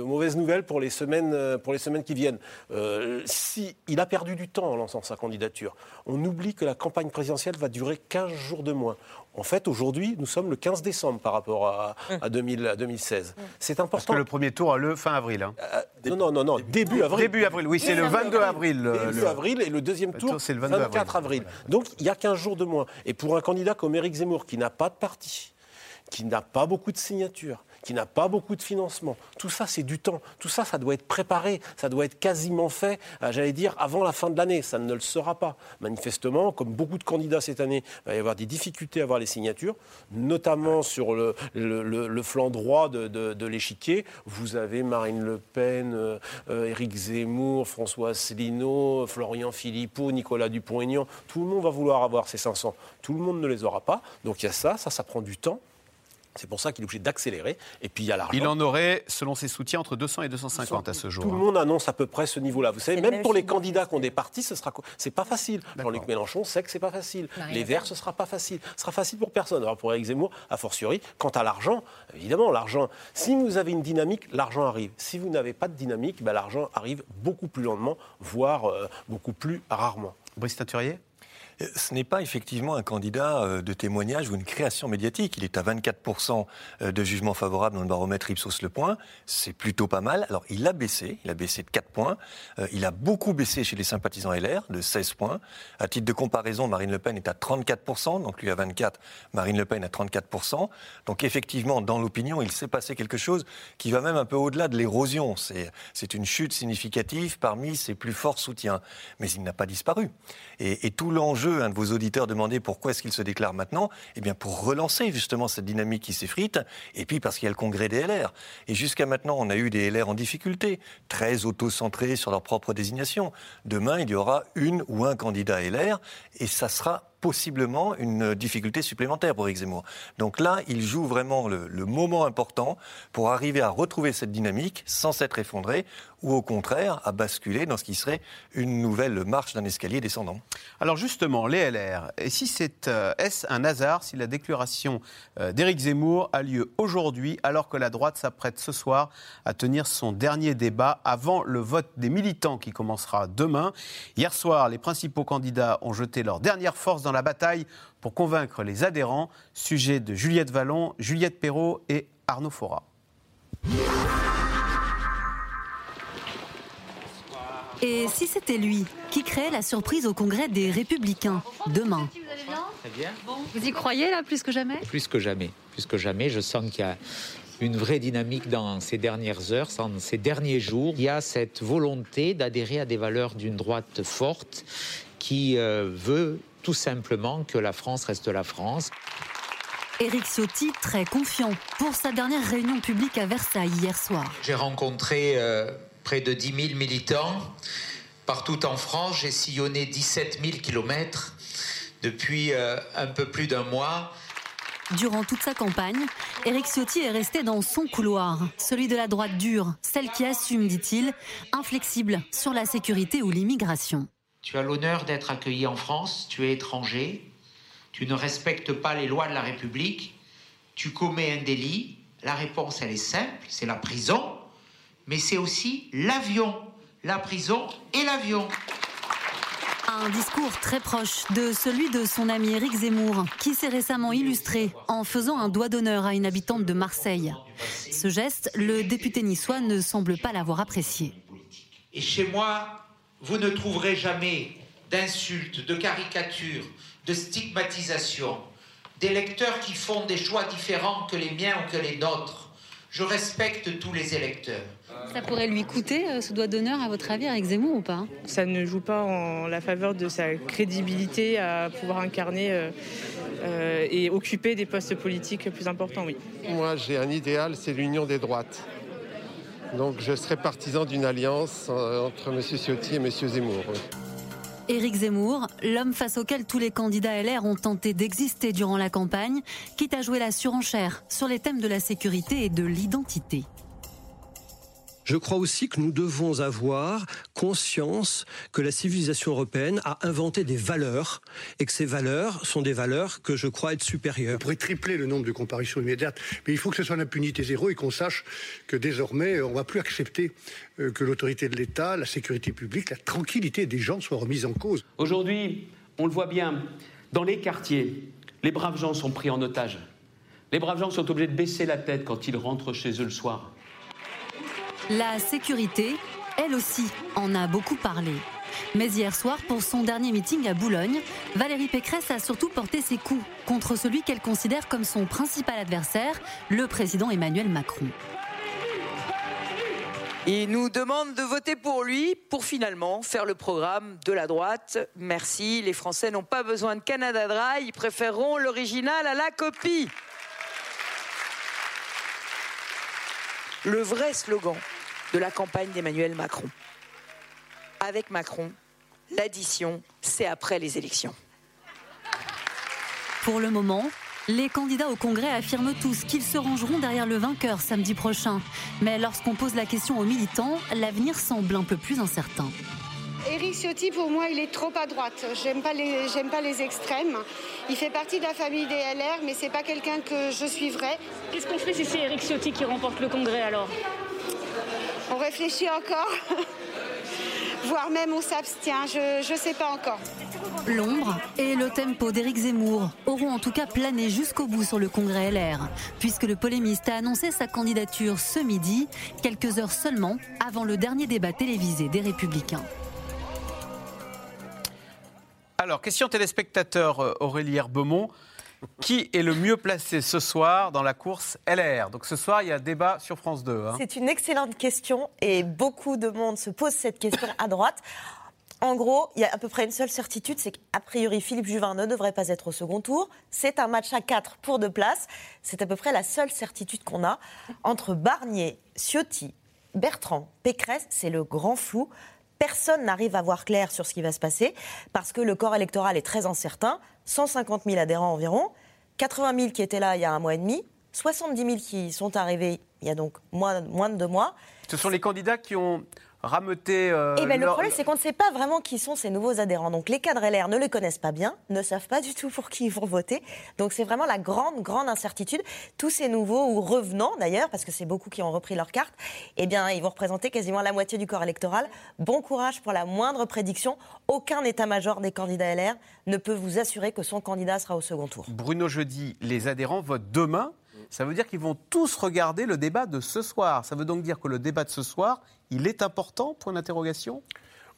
mauvaises nouvelles pour les semaines euh, pour les semaines qui viennent. Euh, si il a perdu du temps en lançant sa candidature, on oublie que la campagne présidentielle va durer 15 jours de moins. En fait, aujourd'hui, nous sommes le 15 décembre par rapport à, 2016. Hum. C'est important. Parce que le premier tour a lieu fin avril. Hein. Euh, non, non, non, début avril. Début avril, oui, c'est le 22 avril. début avril et le deuxième tour, c'est le 24 avril. Donc, il y a 15 jours de moins. Et pour un candidat comme Éric Zemmour, qui n'a pas de parti, qui n'a pas beaucoup de signatures, qui n'a pas beaucoup de financement. Tout ça, c'est du temps. Tout ça, ça doit être préparé. Ça doit être quasiment fait, euh, j'allais dire, avant la fin de l'année. Ça ne le sera pas. Manifestement, comme beaucoup de candidats cette année, il va y avoir des difficultés à avoir les signatures, notamment sur le, flanc droit de, de, l'échiquier. Vous avez Marine Le Pen, euh, euh, Éric Zemmour, François Asselineau, Florian Philippot, Nicolas Dupont-Aignan. Tout le monde va vouloir avoir ces 500. Tout le monde ne les aura pas. Donc il y a ça, ça, ça prend du temps. C'est pour ça qu'il est obligé d'accélérer. Et puis il y a l'argent. Il en aurait, selon ses soutiens, entre 200 et 250 à ce jour. Tout le monde annonce à peu près ce niveau-là. Vous savez, même pour les candidats qui ont des partis, ce sera c'est pas facile. Jean-Luc Mélenchon sait que c'est pas facile. les Verts, ce sera pas facile. Ce sera facile pour personne. Alors pour Éric Zemmour, a fortiori. Quant à l'argent, évidemment, l'argent. Si vous avez une dynamique, l'argent arrive. Si vous n'avez pas de dynamique, ben, l'argent arrive beaucoup plus lentement, voire euh, beaucoup plus rarement. Brice Teinturier? Ce n'est pas effectivement un candidat euh, de témoignage ou une création médiatique. Il est à 24% euh, de jugement favorable dans le baromètre Ipsos Le Point. C'est plutôt pas mal. Alors, il a baissé. Il a baissé de 4 points. Euh, il a beaucoup baissé chez les sympathisants LR, de 16 points. À titre de comparaison, Marine Le Pen est à 34%. Donc, lui à 24, Marine Le Pen à 34%. Donc, effectivement, dans l'opinion, il s'est passé quelque chose qui va même un peu au-delà de l'érosion. C'est une chute significative parmi ses plus forts soutiens. Mais il n'a pas disparu. Et tout l'enjeu un de vos auditeurs demandait pourquoi est-ce qu'il se déclare maintenant Eh bien, pour relancer justement cette dynamique qui s'effrite, et puis parce qu'il y a le congrès des LR. Et jusqu'à maintenant, on a eu des LR en difficulté, très auto-centrés sur leur propre désignation. Demain, il y aura une ou un candidat LR, et ça sera possiblement une difficulté supplémentaire pour Éric Zemmour. Donc là, il joue vraiment le, moment important pour arriver à retrouver cette dynamique sans s'être effondré ou au contraire à basculer dans ce qui serait une nouvelle marche d'un escalier descendant. Alors justement, les LR, euh, est-ce un hasard si la déclaration euh, d'Éric Zemmour a lieu aujourd'hui alors que la droite s'apprête ce soir à tenir son dernier débat avant le vote des militants qui commencera demain? Hier soir, les principaux candidats ont jeté leur dernière force dans dans la bataille pour convaincre les adhérents. Sujet de Juliette Vallon, Juliette Perrault et Arnaud Fora. Et si c'était lui qui créait la surprise au congrès des Républicains demain? Vous y croyez là plus que jamais? Plus que jamais. Plus que jamais. Je sens qu'il y a une vraie dynamique dans ces dernières heures, dans ces derniers jours. Il y a cette volonté d'adhérer à des valeurs d'une droite forte qui euh, veut tout simplement que la France reste la France. Éric Ciotti, très confiant pour sa dernière réunion publique à Versailles hier soir. J'ai rencontré euh, près de 10 000 militants. Partout en France, j'ai sillonné 17 000 kilomètres depuis euh, un peu plus d'un mois. Durant toute sa campagne, Éric Ciotti est resté dans son couloir, celui de la droite dure, celle qui assume, dit-il, inflexible sur la sécurité ou l'immigration. Tu as l'honneur d'être accueilli en France, tu es étranger, tu ne respectes pas les lois de la République, tu commets un délit. La réponse, elle est simple, c'est la prison, mais c'est aussi l'avion. La prison et l'avion. Un discours très proche de celui de son ami Éric Zemmour, qui s'est récemment illustré en faisant un doigt d'honneur à une habitante de Marseille. Ce geste, le député niçois ne semble pas l'avoir apprécié. Et chez moi, vous ne trouverez jamais d'insultes, de caricatures, de stigmatisation, d'électeurs qui font des choix différents que les miens ou que les nôtres. Je respecte tous les électeurs. Ça pourrait lui coûter euh, ce doigt d'honneur, à votre avis, avec Zemmour ou pas? Ça ne joue pas en la faveur de sa crédibilité à pouvoir incarner euh, euh, et occuper des postes politiques plus importants, oui. Moi, j'ai un idéal, c'est l'union des droites. Donc je serais partisan d'une alliance euh, entre M. Ciotti et M. Zemmour. Éric Zemmour, l'homme face auquel tous les candidats LR ont tenté d'exister durant la campagne, quitte à jouer la surenchère sur les thèmes de la sécurité et de l'identité. Je crois aussi que nous devons avoir conscience que la civilisation européenne a inventé des valeurs et que ces valeurs sont des valeurs que je crois être supérieures. On pourrait tripler le nombre de comparutions immédiates, mais il faut que ce soit l'impunité zéro et qu'on sache que désormais, on ne va plus accepter euh, que l'autorité de l'État, la sécurité publique, la tranquillité des gens soient remises en cause. Aujourd'hui, on le voit bien, dans les quartiers, les braves gens sont pris en otage. Les braves gens sont obligés de baisser la tête quand ils rentrent chez eux le soir. La sécurité, elle aussi, en a beaucoup parlé. Mais hier soir, pour son dernier meeting à Boulogne, Valérie Pécresse a surtout porté ses coups contre celui qu'elle considère comme son principal adversaire, le président Emmanuel Macron. Il nous demande de voter pour lui pour finalement faire le programme de la droite. Merci, les Français n'ont pas besoin de Canada Dry, ils préféreront l'original à la copie. Le vrai slogan de la campagne d'Emmanuel Macron. Avec Macron, l'addition, c'est après les élections. Pour le moment, les candidats au Congrès affirment tous qu'ils se rangeront derrière le vainqueur samedi prochain. Mais lorsqu'on pose la question aux militants, l'avenir semble un peu plus incertain. Éric Ciotti, pour moi, il est trop à droite. J'aime pas les, j'aime pas les extrêmes. Il fait partie de la famille des LR, mais c'est pas quelqu'un que je suivrai. Qu'est-ce qu'on fait si c'est Éric Ciotti qui remporte le congrès alors? On réfléchit encore, [LAUGHS] voire même on s'abstient. Je, je sais pas encore. L'ombre et le tempo d'Éric Zemmour auront en tout cas plané jusqu'au bout sur le congrès LR, puisque le polémiste a annoncé sa candidature ce midi, quelques heures seulement avant le dernier débat télévisé des Républicains. Alors, question téléspectateur euh, Aurélie Herbemont. Qui est le mieux placé ce soir dans la course LR Donc ce soir, il y a débat sur France 2. hein. C'est une excellente question et beaucoup de monde se pose cette question à droite. En gros, il y a à peu près une seule certitude, c'est qu'a priori Philippe Juvin ne devrait pas être au second tour. C'est un match à 4 pour deux places. C'est à peu près la seule certitude qu'on a. Entre Barnier, Ciotti, Bertrand, Pécresse, c'est le grand flou. Personne n'arrive à voir clair sur ce qui va se passer parce que le corps électoral est très incertain. 150 000 adhérents environ, 80 000 qui étaient là il y a un mois et demi, 70 000 qui sont arrivés il y a donc moins, moins de deux mois. Ce sont les candidats qui ont rameuté. euh, Et ben, le problème, c'est qu'on ne sait pas vraiment qui sont ces nouveaux adhérents. Donc les cadres LR ne les connaissent pas bien, ne savent pas du tout pour qui ils vont voter. Donc c'est vraiment la grande, grande incertitude. Tous ces nouveaux ou revenants d'ailleurs, parce que c'est beaucoup qui ont repris leur carte, eh bien ils vont représenter quasiment la moitié du corps électoral. Bon courage pour la moindre prédiction. Aucun état-major des candidats LR ne peut vous assurer que son candidat sera au second tour. Bruno Jeudi, les adhérents votent demain. Ça veut dire qu'ils vont tous regarder le débat de ce soir. Ça veut donc dire que le débat de ce soir, il est important? Point d'interrogation.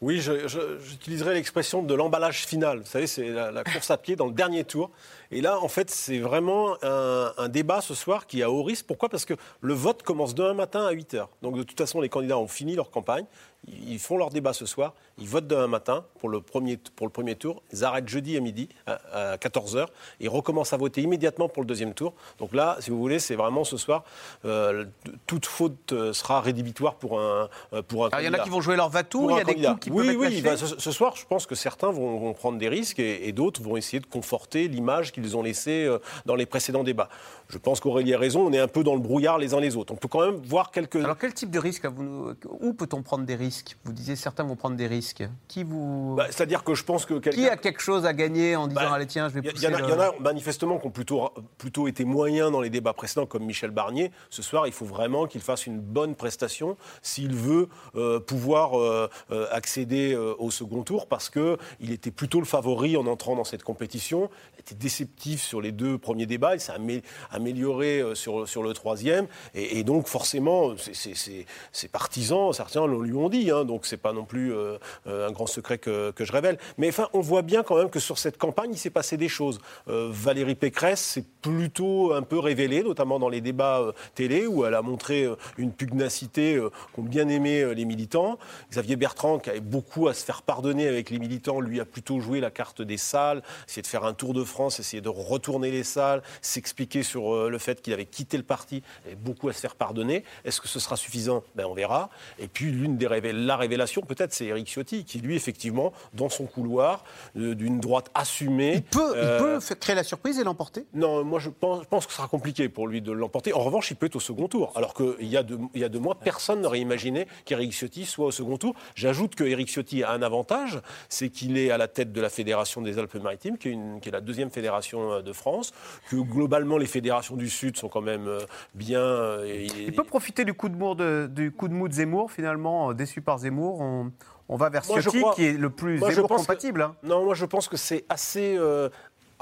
Oui, j'utiliserai l'expression de l'emballage final. Vous savez, c'est la, course à pied dans le dernier tour. Et là, en fait, c'est vraiment un, débat ce soir qui a haut risque. Pourquoi? Parce que le vote commence demain matin à 8 h. Donc, de toute façon, les candidats ont fini leur campagne. Ils font leur débat ce soir, ils votent demain matin pour le premier, pour le premier tour, ils arrêtent jeudi à midi, à, 14h, et ils recommencent à voter immédiatement pour le deuxième tour. Donc là, si vous voulez, c'est vraiment ce soir, euh, toute faute euh, sera rédhibitoire pour un, euh, pour un Alors, il y en a qui vont jouer leur vatou, il y a des coups qui oui, peuvent Oui, être bah, ce, ce soir, je pense que certains vont, vont prendre des risques et, et d'autres vont essayer de conforter l'image qu'ils ont laissée dans les précédents débats. Je pense qu'Aurélie a raison, on est un peu dans le brouillard les uns les autres. On peut quand même voir quelques... Alors quel type de risque vous, Où peut-on prendre des risques? Vous disiez certains vont prendre des risques. Qui vous Bah, C'est-à-dire que je pense que quelqu'un... Qui a quelque chose à gagner en disant Bah, allez tiens je vais Il y, pousser le- il y en a manifestement qui ont plutôt, plutôt été moyens dans les débats précédents, comme Michel Barnier. Ce soir, il faut vraiment qu'il fasse une bonne prestation s'il veut euh, pouvoir euh, euh, accéder euh, au second tour, parce qu'il était plutôt le favori en entrant dans cette compétition. Il était déceptif sur les deux premiers débats, il s'est amé- amélioré sur, sur le troisième. Et, et donc, forcément, c'est- c'est- c'est- ses partisans, certains lui ont dit, hein, donc c'est pas non plus euh, euh, un grand secret que, je révèle. Mais enfin, on voit bien quand même que sur cette campagne, il s'est passé des choses. Euh, Valérie Pécresse s'est plutôt un peu révélée, notamment dans les débats télé, où elle a montré une pugnacité qu'ont bien aimé les militants. Xavier Bertrand, qui avait beaucoup à se faire pardonner avec les militants, lui a plutôt joué la carte des salles, essayé de faire un tour de France, essayé de retourner les salles, s'expliquer sur le fait qu'il avait quitté le parti, avait beaucoup à se faire pardonner. Est-ce que ce sera suffisant? Ben, On verra. Et puis, l'une des révé- la révélation, peut-être, c'est Éric Ciotti, qui, lui, effectivement, dans son couloir, euh, d'une droite assumée. Il peut, il peut faire- créer la surprise et l'emporter? Non, moi, je pense, je pense que ce sera compliqué pour lui de l'emporter. En revanche, il peut être au second tour. Alors qu'il y, a deux- il y a deux mois, personne n'aurait imaginé qu'Éric Ciotti soit au second tour. J'ajoute que Éric Ciotti a un avantage, c'est qu'il est à la tête de la Fédération des Alpes-Maritimes, qui, est une- qui est la deuxième fédération euh, de France, que globalement, les fédérations du Sud sont quand même euh, bien... euh, et- Il peut profiter du coup de mou de, du coup de mou de Zemmour finalement, euh, déçu par Zemmour. On, on va vers Moi, Ciotti crois- qui est le plus moi, Zemmour que- compatible. hein. Non, moi je pense que c'est assez. euh,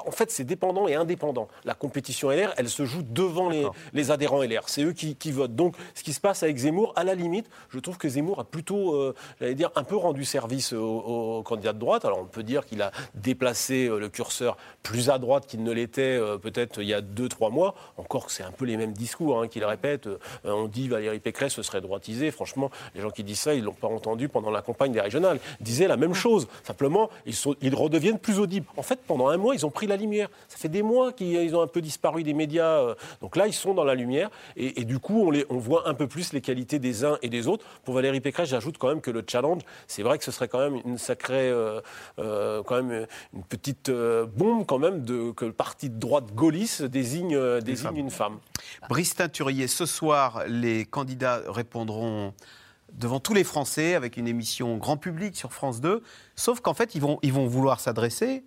En fait, c'est dépendant et indépendant. La compétition LR, elle se joue devant les, les adhérents LR. C'est eux qui, qui votent. Donc, ce qui se passe avec Zemmour, à la limite, je trouve que Zemmour a plutôt, euh, j'allais dire, un peu rendu service aux, aux candidats de droite. Alors, on peut dire qu'il a déplacé euh, le curseur plus à droite qu'il ne l'était euh, peut-être il y a deux, trois mois. Encore que c'est un peu les mêmes discours hein, qu'il répète. Euh, on dit Valérie Pécresse se serait droitisée. Franchement, les gens qui disent ça, ils ne l'ont pas entendu pendant la campagne des régionales. Ils disaient la même chose. Simplement, ils, sont, ils redeviennent plus audibles. En fait, pendant un mois, ils ont pris la lumière. Ça fait des mois qu'ils ont un peu disparu des médias. euh, Donc là, ils sont dans la lumière. Et, et du coup, on, les, on voit un peu plus les qualités des uns et des autres. Pour Valérie Pécresse, j'ajoute quand même que le challenge, c'est vrai que ce serait quand même une sacrée, euh, euh, quand même une petite euh, bombe quand même de, que le parti de droite gaulliste désigne, euh, désigne une femme. Brice Teinturier, ce soir, les candidats répondront devant tous les Français avec une émission grand public sur France 2. Sauf qu'en fait, ils vont, ils vont vouloir s'adresser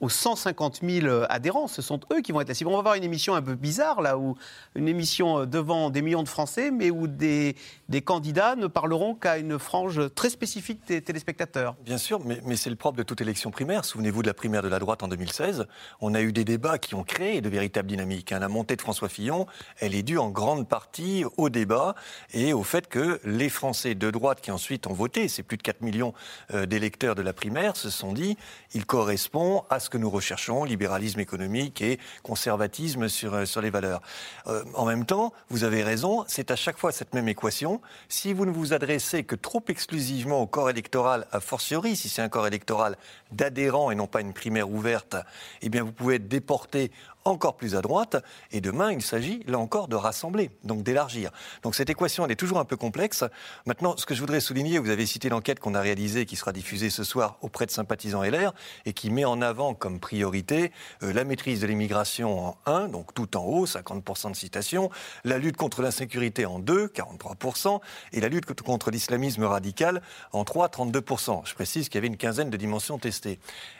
aux 150 000 adhérents. Ce sont eux qui vont être la cible. On va avoir une émission un peu bizarre, là, où une émission devant des millions de Français, mais où des, des candidats ne parleront qu'à une frange très spécifique des téléspectateurs. Bien sûr, mais, mais c'est le propre de toute élection primaire. Souvenez-vous de la primaire de la droite en 2016. On a eu des débats qui ont créé de véritables dynamiques. hein. La montée de François Fillon, elle est due en grande partie au débat et au fait que les Français de droite qui ensuite ont voté, c'est plus de 4 millions euh, d'électeurs de la primaire, se sont dit, il correspond à ce que nous recherchons, libéralisme économique et conservatisme sur, euh, sur les valeurs. Euh, en même temps, vous avez raison, c'est à chaque fois cette même équation. Si vous ne vous adressez que trop exclusivement au corps électoral, a fortiori, si c'est un corps électoral d'adhérents et non pas une primaire ouverte, eh bien vous pouvez être déporté encore plus à droite. Et demain, il s'agit, là encore, de rassembler, donc d'élargir. Donc cette équation, elle est toujours un peu complexe. Maintenant, ce que je voudrais souligner, vous avez cité l'enquête qu'on a réalisée, qui sera diffusée ce soir auprès de sympathisants LR, et qui met en avant comme priorité euh, la maîtrise de l'immigration en 1, donc tout en haut, 50% de citation, la lutte contre l'insécurité en 2, 43%, et la lutte contre l'islamisme radical en 3, 32%. Je précise qu'il y avait une quinzaine de dimensions testées.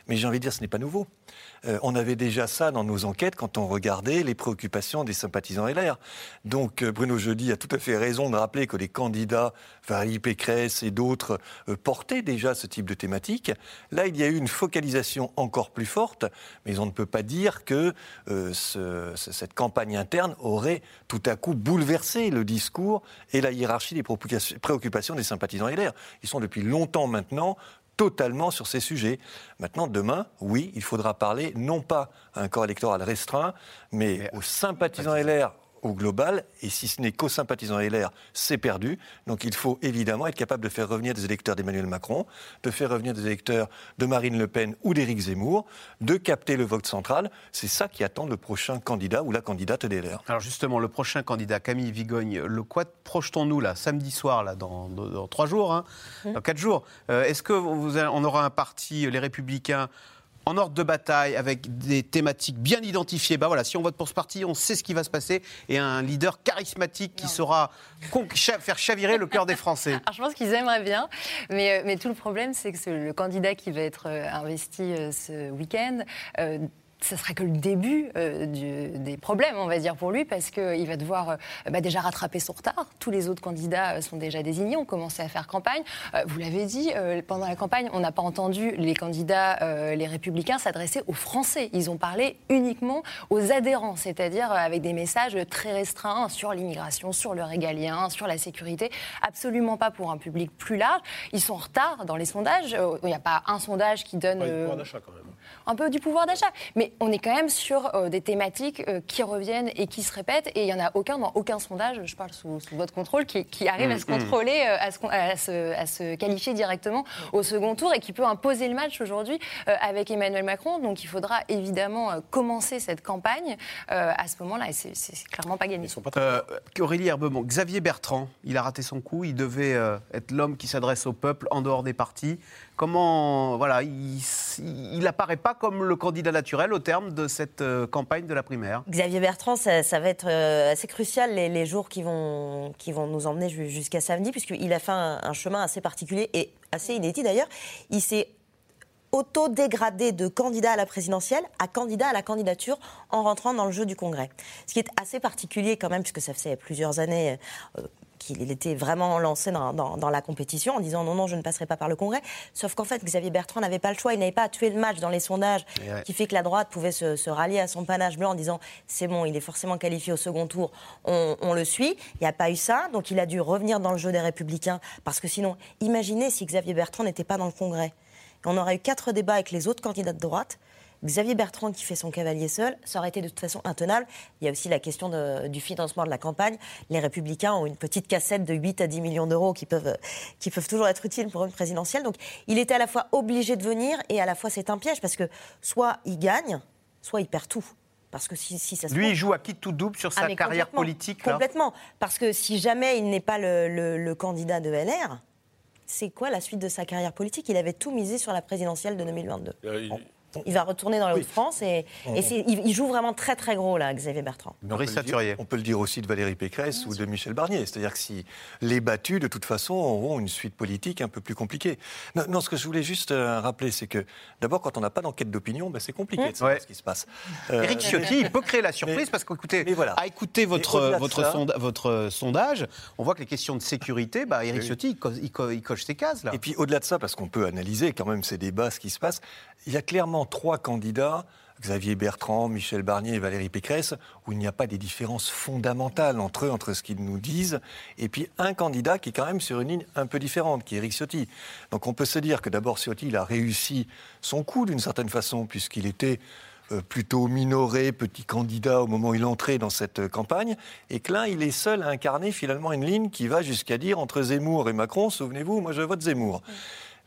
Mais j'ai envie de dire, ce n'est pas nouveau. Euh, on avait déjà ça dans nos enquêtes quand on regardait les préoccupations des sympathisants LR. Donc euh, Bruno Jeudi a tout à fait raison de rappeler que les candidats, Valérie Pécresse et d'autres, euh, portaient déjà ce type de thématique. Là, il y a eu une focalisation encore plus forte, mais on ne peut pas dire que euh, ce- ce- cette campagne interne aurait tout à coup bouleversé le discours et la hiérarchie des préoccupations des sympathisants LR. Ils sont depuis longtemps maintenant totalement sur ces sujets. Maintenant, demain, oui, il faudra parler non pas à un corps électoral restreint, mais aux sympathisants LR au global, et si ce n'est qu'aux sympathisants LR, c'est perdu. Donc il faut évidemment être capable de faire revenir des électeurs d'Emmanuel Macron, de faire revenir des électeurs de Marine Le Pen ou d'Éric Zemmour, de capter le vote central. C'est ça qui attend le prochain candidat ou la candidate des LR. Alors justement, le prochain candidat, Camille Vigogne, le quoi projetons-nous là, samedi soir, là, dans, dans- dans trois jours, hein, dans quatre jours Euh, Est-ce qu'on aura un parti, les Républicains, en ordre de bataille, avec des thématiques bien identifiées. Bah voilà, Si on vote pour ce parti, on sait ce qui va se passer, et un leader charismatique qui saura con- cha- faire chavirer le cœur des Français. [LAUGHS] Alors, je pense qu'ils aimeraient bien, mais, euh, mais tout le problème, c'est que le candidat qui va être euh, investi euh, ce week-end, euh, ça sera que le début euh, du- des problèmes, on va dire, pour lui, parce qu'il va devoir euh, bah, déjà rattraper son retard. Tous les autres candidats euh, sont déjà désignés, ont commencé à faire campagne. Vous l'avez dit, pendant la campagne, on n'a pas entendu les candidats, les républicains, s'adresser aux Français. Ils ont parlé uniquement aux adhérents, c'est-à-dire avec des messages très restreints sur l'immigration, sur le régalien, sur la sécurité, absolument pas pour un public plus large. Ils sont en retard dans les sondages. Il n'y a pas un sondage qui donne... Ouais, du euh, pouvoir d'achat, quand même. un peu du pouvoir d'achat. Mais on est quand même sur euh, des thématiques euh, qui reviennent et qui se répètent. Et il n'y en a aucun dans aucun sondage, je parle sous, sous votre contrôle, qui, qui arrive à se Mm, mm. contrôler, euh, à, se, con- à se- à se qualifier directement au second tour et qui peut imposer le match aujourd'hui euh, avec Emmanuel Macron. Donc il faudra évidemment euh, commencer cette campagne euh, à ce moment-là. Et c'est- clairement pas gagné. Euh, Aurélie Herbemont, Xavier Bertrand, il a raté son coup, il devait euh, être l'homme qui s'adresse au peuple en dehors des partis. Comment, voilà, il il apparaît pas comme le candidat naturel au terme de cette euh, campagne de la primaire. Xavier Bertrand, ça, va être euh, assez crucial les, jours qui vont, nous emmener ju- jusqu'à samedi, puisqu'il a fait un, un chemin assez particulier et assez inédit d'ailleurs. Il s'est auto-dégradé de candidat à la présidentielle à candidat à la candidature en rentrant dans le jeu du Congrès. Ce qui est assez particulier quand même, puisque ça faisait plusieurs années euh, qu'il était vraiment lancé dans, dans- dans la compétition en disant non, non, je ne passerai pas par le Congrès. Sauf qu'en fait, Xavier Bertrand n'avait pas le choix, il n'avait pas à tuer le match dans les sondages, ouais. qui fait que la droite pouvait se, se rallier à son panache blanc en disant c'est bon, il est forcément qualifié au second tour, on, on le suit. Il n'y a pas eu ça, donc il a dû revenir dans le jeu des Républicains, parce que sinon, imaginez si Xavier Bertrand n'était pas dans le Congrès. On aurait eu quatre débats avec les autres candidats de droite. Xavier Bertrand qui fait son cavalier seul, ça aurait été de toute façon intenable. Il y a aussi la question de- du financement de la campagne. Les Républicains ont une petite cassette de 8 à 10 millions d'euros qui peuvent, qui peuvent toujours être utiles pour une présidentielle. Donc il était à la fois obligé de venir et à la fois c'est un piège parce que soit il gagne, soit il perd tout. Parce que si, si ça se Lui, il joue à qui tout double sur ah, sa carrière complètement, politique. là. Complètement. Parce que si jamais il n'est pas le, le- le candidat de LR, c'est quoi la suite de sa carrière politique? Il avait tout misé sur la présidentielle de 2022. Il va retourner dans les Hauts-de-France et, il, il joue vraiment très très gros là, Xavier Bertrand. Mais on, peut le dire, on peut le dire aussi de Valérie Pécresse ou de Michel Barnier. C'est-à-dire que si les battus, de toute façon, auront une suite politique un peu plus compliquée. Non, non, ce que je voulais juste euh, rappeler, c'est que d'abord, quand on n'a pas d'enquête d'opinion, ben, c'est compliqué de savoir ce qui se passe. Euh, Éric Ciotti, il peut créer la surprise parce qu'écoutez, à écouter votre, au-delà de votre, ça- sonda- votre sondage, on voit que les questions de sécurité, bah, Éric Oui. Ciotti, il, co- il co- il coche ses cases là. Et puis au-delà de ça, parce qu'on peut analyser quand même ces débats, ce qui se passe, il y a clairement trois candidats, Xavier Bertrand, Michel Barnier et Valérie Pécresse, où il n'y a pas des différences fondamentales entre eux, entre ce qu'ils nous disent, et puis un candidat qui est quand même sur une ligne un peu différente, qui est Éric Ciotti. Donc on peut se dire que d'abord Ciotti, il a réussi son coup d'une certaine façon, puisqu'il était euh, plutôt minoré, petit candidat au moment où il entrait dans cette euh, campagne, et que là, il est seul à incarner finalement une ligne qui va jusqu'à dire entre Zemmour et Macron, souvenez-vous, moi je vote Zemmour.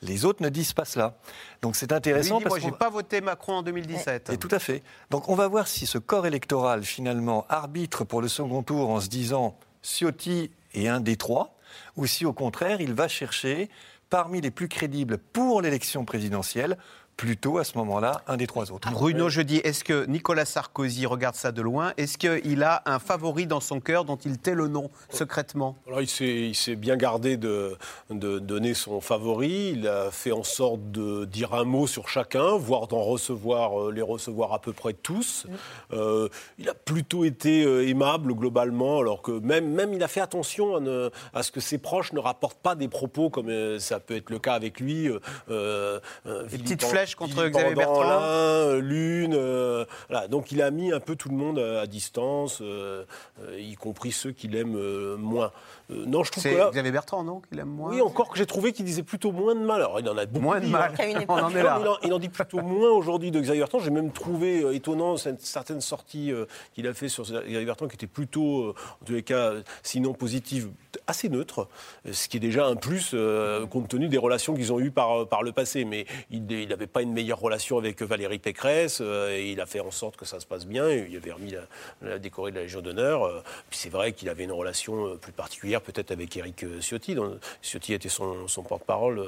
Les autres ne disent pas cela. Donc c'est intéressant dit, parce moi, j'ai pas voté Macron en 2017. et tout à fait. Donc on va voir si ce corps électoral, finalement, arbitre pour le second tour en se disant Ciotti est un des trois, ou si au contraire, il va chercher, parmi les plus crédibles pour l'élection présidentielle, plutôt à ce moment-là, un des trois autres. Bruno, je dis, est-ce que Nicolas Sarkozy regarde ça de loin? Est-ce qu'il a un favori dans son cœur dont il tait le nom secrètement? Alors, il s'est bien gardé de, de donner son favori. Il a fait en sorte de dire un mot sur chacun, voire d'en recevoir, euh, les recevoir à peu près tous. Euh, il a plutôt été euh, aimable globalement, alors que même, même il a fait attention à, ne- à ce que ses proches ne rapportent pas des propos comme ça peut être le cas avec lui. euh, euh, Des petites flèche contre Philippe Xavier Bertrand. l'un, euh, l'une. euh, voilà. Donc il a mis un peu tout le monde à, à distance, euh, euh, y compris ceux qui l'aiment euh, moins. Euh, non, je trouve que là. Xavier Bertrand, non Qu'il aime moins Oui, encore que j'ai trouvé qu'il disait plutôt moins de mal. Alors, il en a beaucoup Moins de dit, mal. hein. À [LAUGHS] une On époque. en est là. Il en, il en dit plutôt moins aujourd'hui de Xavier Bertrand. J'ai même trouvé euh, étonnant certaines sorties euh, qu'il a fait sur Xavier Bertrand qui étaient plutôt, euh, en tous les cas, euh, sinon positives, assez neutres. Euh, Ce qui est déjà un plus euh, compte tenu des relations qu'ils ont eues par, par le passé. Mais il n'avait pas une meilleure relation avec Valérie Pécresse euh, et il a fait en sorte que ça se passe bien. Il avait remis la, décorée de la Légion d'honneur. Euh, Puis c'est vrai qu'il avait une relation euh, plus particulière peut-être avec Éric Ciotti. dont Ciotti était son, son porte-parole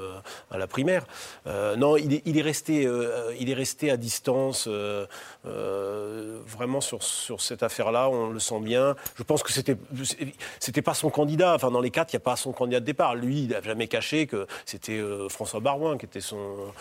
à la primaire. Non, il est, il est resté, il est resté à distance vraiment sur, sur cette affaire-là. On le sent bien. Je pense que c'était c'était pas son candidat. Enfin, dans les quatre, il n'y a pas son candidat de départ. Lui, il n'a jamais caché que c'était François Barouin qui était son,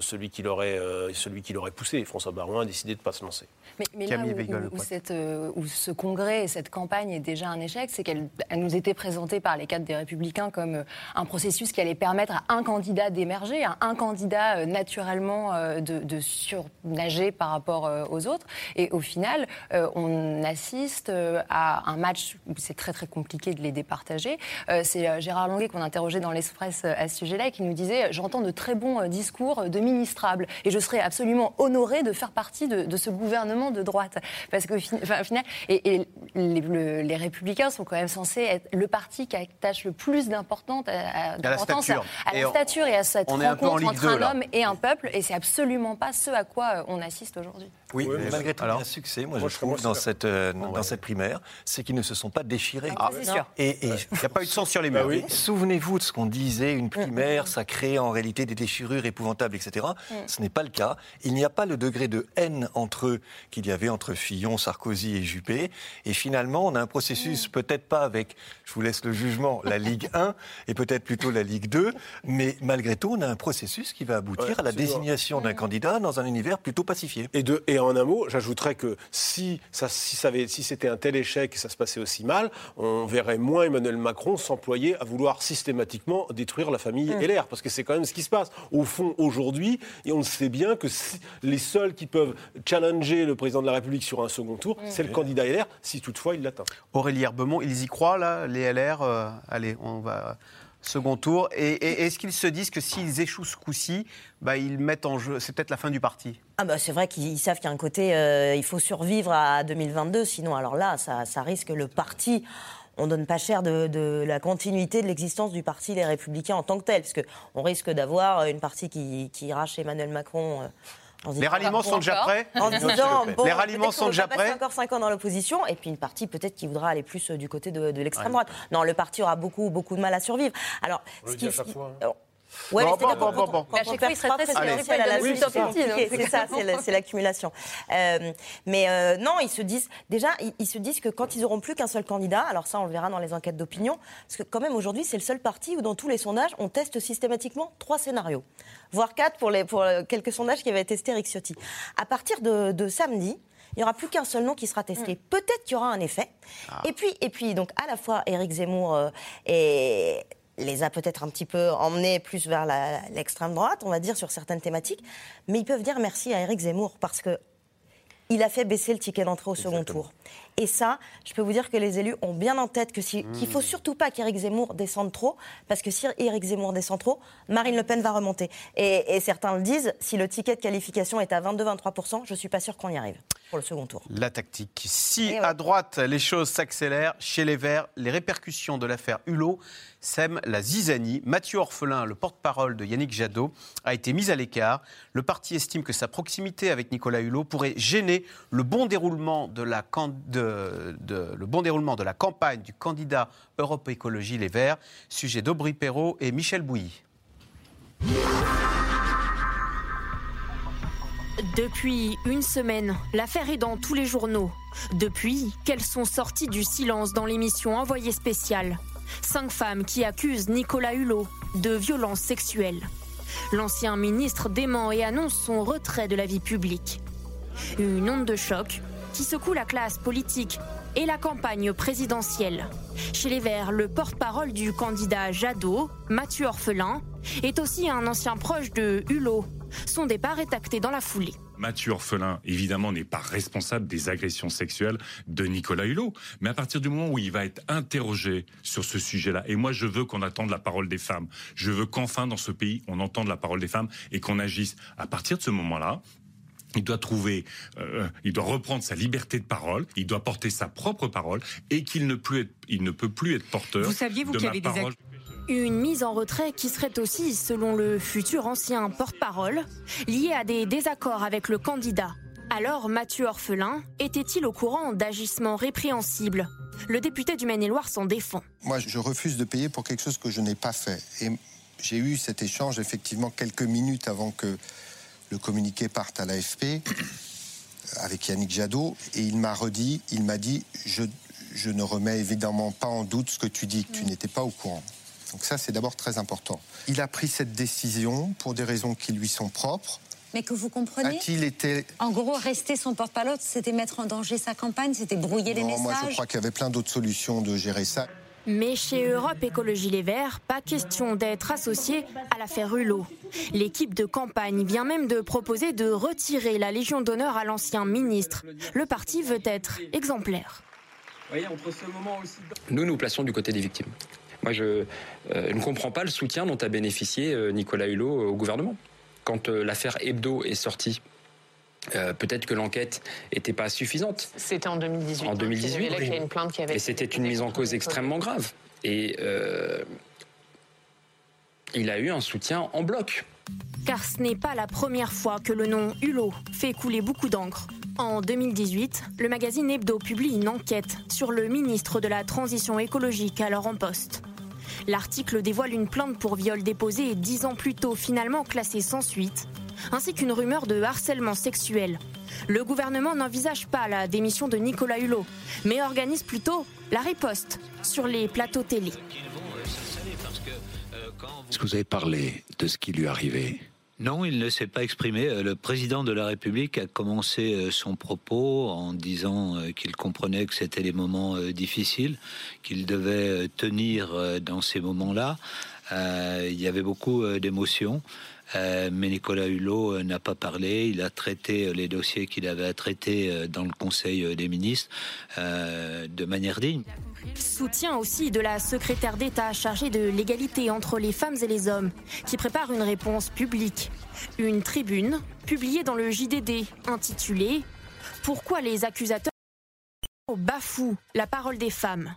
celui qui l'aurait euh, celui qui l'aurait poussé. Et François Barouin a décidé de ne pas se lancer. Mais, mais là Camille où, Weigel, où- où ouais. cette, euh, où ce congrès et cette campagne est déjà un échec, c'est qu'elle elle nous était présentée par les cadres des Républicains comme euh, un processus qui allait permettre à un candidat d'émerger, à un candidat naturellement de, de surnager par rapport aux autres. Et au final, on assiste à un match où c'est très très compliqué de les départager. C'est Gérard Longuet qu'on interrogeait dans l'Express à ce sujet-là et qui nous disait J'entends de très bons discours de ministrables et je serais absolument honoré de faire partie de, de ce gouvernement de droite. Parce fin- enfin, au final, et, et les, le- les Républicains sont quand même censés être le parti qui attache le plus d'importance à, à- d'importance stature. à- la stature et à cette rencontre entre 2, un là. homme et un peuple. Et c'est absolument pas ce à quoi euh, on assiste aujourd'hui. Oui, Oui, mais mais malgré tout, il y a alors un succès, moi, Moi, je je trouve, dans cette, euh, dans cette primaire, c'est qu'ils ne se sont pas déchirés. Ah, c'est sûr. Et, et Il n'y a pas eu de sang sur les murs. oui. Souvenez-vous de ce qu'on disait, une primaire, ça crée en réalité des déchirures épouvantables, etc. Ce n'est pas le cas. Il n'y a pas le degré de haine entre eux qu'il y avait entre Fillon, Sarkozy et Juppé. Et finalement, on a un processus, peut-être pas avec, je vous laisse le jugement, la Ligue 1 et peut-être plutôt la Ligue 2, mais malgré tout, on a un processus qui va aboutir Ouais, à la désignation d'un candidat dans un univers plutôt pacifié. Et, de, et en un mot, j'ajouterais que si, ça, si, ça avait- si c'était un tel échec et ça se passait aussi mal, on verrait moins Emmanuel Macron s'employer à vouloir systématiquement détruire la famille LR, parce que c'est quand même ce qui se passe. Au fond, aujourd'hui, et on le sait bien que si- les seuls qui peuvent challenger le président de la République sur un second tour, c'est le candidat LR, si toutefois il l'atteint. Aurélie Herbemont, ils y croient, là, les LR euh, Allez, on va. Second tour. Et, et- est-ce qu'ils se disent que s'ils échouent ce coup-ci, bah, ils mettent en jeu. C'est peut-être la fin du parti? Ah bah c'est vrai qu'ils savent qu'il y a un côté, euh, il faut survivre à 2022, sinon alors là, ça, ça risque le parti. On donne pas cher de, de la continuité de l'existence du parti Les Républicains en tant que tel, parce qu'on risque d'avoir une partie qui, qui ira chez Emmanuel Macron. euh, en se Les ralliements sont déjà prêts En disant, bon, Les ralliements sont déjà va passer prêts encore 5 ans dans l'opposition, et puis une partie peut-être qui voudra aller plus euh, du côté de, de l'extrême droite. Non, le parti aura beaucoup, beaucoup de mal à survivre. Alors, On le ce qui- chaque fois, hein. Ouais, Bon, mais bon, bon, bon, bon. à chaque fois, il serait très c'est ça, c'est l'accumulation. Euh, mais euh, non, ils se disent déjà, ils, se disent que quand ils auront plus qu'un seul candidat, alors ça, on le verra dans les enquêtes d'opinion, parce que quand même aujourd'hui, c'est le seul parti où dans tous les sondages, on teste systématiquement trois scénarios, voire quatre pour les pour euh, quelques sondages qui avaient testé Eric Ciotti. À partir de, de samedi. Il n'y aura plus qu'un seul nom qui sera testé. Peut-être qu'il y aura un effet. Et puis, et puis, donc, à la fois, Éric Zemmour euh, et les a peut-être un petit peu emmenés plus vers l'extrême droite, on va dire, sur certaines thématiques. Mais ils peuvent dire merci à Éric Zemmour parce que il a fait baisser le ticket d'entrée au second tour. Et ça, je peux vous dire que les élus ont bien en tête que si- qu'il faut surtout pas qu'Éric Zemmour descende trop, parce que si Éric Zemmour descend trop, Marine Le Pen va remonter. Et, et certains le disent, si le ticket de qualification est à 22-23%, je suis pas sûr qu'on y arrive pour le second tour. La tactique. Si ouais. à droite les choses s'accélèrent, chez les Verts, les répercussions de l'affaire Hulot sèment la zizanie. Mathieu Orphelin, le porte-parole de Yannick Jadot, a été mis à l'écart. Le parti estime que sa proximité avec Nicolas Hulot pourrait gêner le bon déroulement de la, can- le bon déroulement de la campagne du candidat Europe Écologie Les Verts. Sujet d'Aubry Perrault et Michel Bouilly. Depuis une semaine, l'affaire est dans tous les journaux. Depuis qu'elles sont sorties du silence dans l'émission Envoyé spécial. Cinq femmes qui accusent Nicolas Hulot de violences sexuelles. L'ancien ministre dément et annonce son retrait de la vie publique. Une onde de choc secoue la classe politique et la campagne présidentielle. Chez les Verts, le porte-parole du candidat Jadot, Mathieu Orphelin, est aussi un ancien proche de Hulot. Son départ est acté dans la foulée. Mathieu Orphelin, évidemment, n'est pas responsable des agressions sexuelles de Nicolas Hulot. Mais à partir du moment où il va être interrogé sur ce sujet-là, et moi je veux qu'on attende la parole des femmes, je veux qu'enfin dans ce pays on entende la parole des femmes et qu'on agisse. À partir de ce moment-là, il doit trouver, euh, il doit reprendre sa liberté de parole, il doit porter sa propre parole et qu'il ne, plus être- il ne peut plus être porteur Vous saviez, vous, qu'il y avait des. Une mise en retrait qui serait aussi, selon le futur ancien porte-parole, liée à des désaccords avec le candidat. Alors Mathieu Orphelin était-il au courant d'agissements répréhensibles? Le député du Maine-et-Loire s'en défend. Moi, je refuse de payer pour quelque chose que je n'ai pas fait. Et j'ai eu cet échange effectivement quelques minutes avant que le communiqué parte à l'AFP avec Yannick Jadot. Et il m'a redit, il m'a dit, je, je ne remets évidemment pas en doute ce que tu dis, que tu n'étais pas au courant. Donc ça, c'est d'abord très important. Il a pris cette décision pour des raisons qui lui sont propres. Mais que vous comprenez A-t-il été... En gros, rester son porte-parole, c'était mettre en danger sa campagne, c'était brouiller les Non, moi, je messages. crois qu'il y avait plein d'autres solutions de gérer ça. Mais chez Europe Écologie Les Verts, pas question d'être associé à l'affaire Hulot. L'équipe de campagne vient même de proposer de retirer la Légion d'honneur à l'ancien ministre. Le parti veut être exemplaire. Nous, nous plaçons du côté des victimes. Moi, je euh, ne comprends pas le soutien dont a bénéficié euh, Nicolas Hulot euh, au gouvernement. Quand euh, l'affaire Hebdo est sortie, euh, peut-être que l'enquête n'était pas suffisante. C'était en 2018. En hein, 2018, c'est là oui. qu'il y a une plainte qui avait Et c'était une mise en cause extrêmement grave. Et euh, il a eu un soutien en bloc. Car ce n'est pas la première fois que le nom Hulot fait couler beaucoup d'encre. En 2018, le magazine Hebdo publie une enquête sur le ministre de la Transition écologique alors en poste. L'article dévoile une plainte pour viol déposée dix ans plus tôt, finalement classée sans suite, ainsi qu'une rumeur de harcèlement sexuel. Le gouvernement n'envisage pas la démission de Nicolas Hulot, mais organise plutôt la riposte sur les plateaux télé. Est-ce que vous avez parlé de ce qui lui arrivait Non, il ne s'est pas exprimé. Euh, Le président de la République a commencé euh, son propos en disant euh, qu'il comprenait que c'était des moments difficiles, qu'il devait tenir dans ces moments-là. Euh, Il y avait beaucoup d'émotions. Euh, mais Nicolas Hulot euh, n'a pas parlé. Il a traité euh, les dossiers qu'il avait à traiter dans le Conseil des ministres de manière digne. Soutien aussi de la secrétaire d'État chargée de l'égalité entre les femmes et les hommes, qui prépare une réponse publique. Une tribune publiée dans le JDD intitulée Pourquoi les accusateurs bafouent la parole des femmes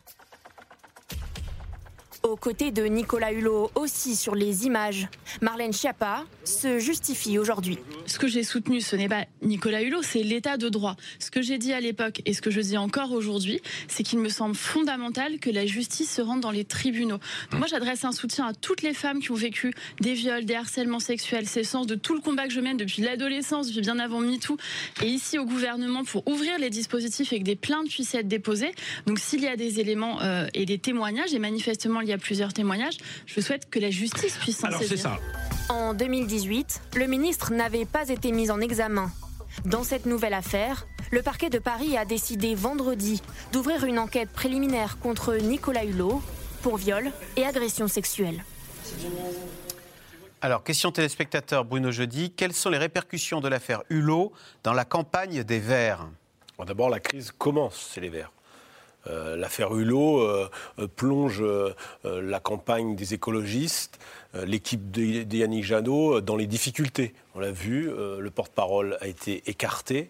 aux côtés de Nicolas Hulot aussi sur les images, Marlène Schiappa se justifie aujourd'hui. Ce que j'ai soutenu, ce n'est pas Nicolas Hulot, c'est l'état de droit. Ce que j'ai dit à l'époque et ce que je dis encore aujourd'hui, c'est qu'il me semble fondamental que la justice se rende dans les tribunaux. Moi, j'adresse un soutien à toutes les femmes qui ont vécu des viols, des harcèlements sexuels. C'est le sens de tout le combat que je mène depuis l'adolescence, depuis bien avant MeToo, et ici au gouvernement pour ouvrir les dispositifs et que des plaintes puissent être déposées. Donc s'il y a des éléments euh, et des témoignages, et manifestement il y a plusieurs témoignages, je souhaite que la justice puisse s'en saisir. En 2018, le ministre n'avait pas été mis en examen. Dans cette nouvelle affaire, le parquet de Paris a décidé vendredi d'ouvrir une enquête préliminaire contre Nicolas Hulot pour viol et agression sexuelle. Alors, question téléspectateur Bruno Jeudi, quelles sont les répercussions de l'affaire Hulot dans la campagne des Verts? Bon, D'abord, la crise commence, c'est les Verts. Euh, L'affaire Hulot euh, euh, plonge la campagne des écologistes, l'équipe de, Yannick Jadot dans les difficultés. On l'a vu, le porte-parole a été écarté,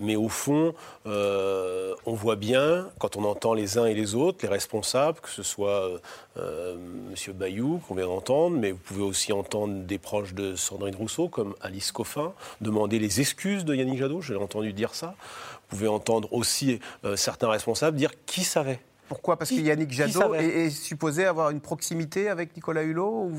mais au fond, on voit bien, quand on entend les uns et les autres, les responsables, que ce soit M. Bayou, qu'on vient d'entendre, mais vous pouvez aussi entendre des proches de Sandrine Rousseau, comme Alice Coffin, demander les excuses de Yannick Jadot, j'ai entendu dire ça. Vous pouvez entendre aussi euh, certains responsables dire qui savait. Pourquoi? Parce que Qui- Yannick qui Jadot est, est supposé avoir une proximité avec Nicolas Hulot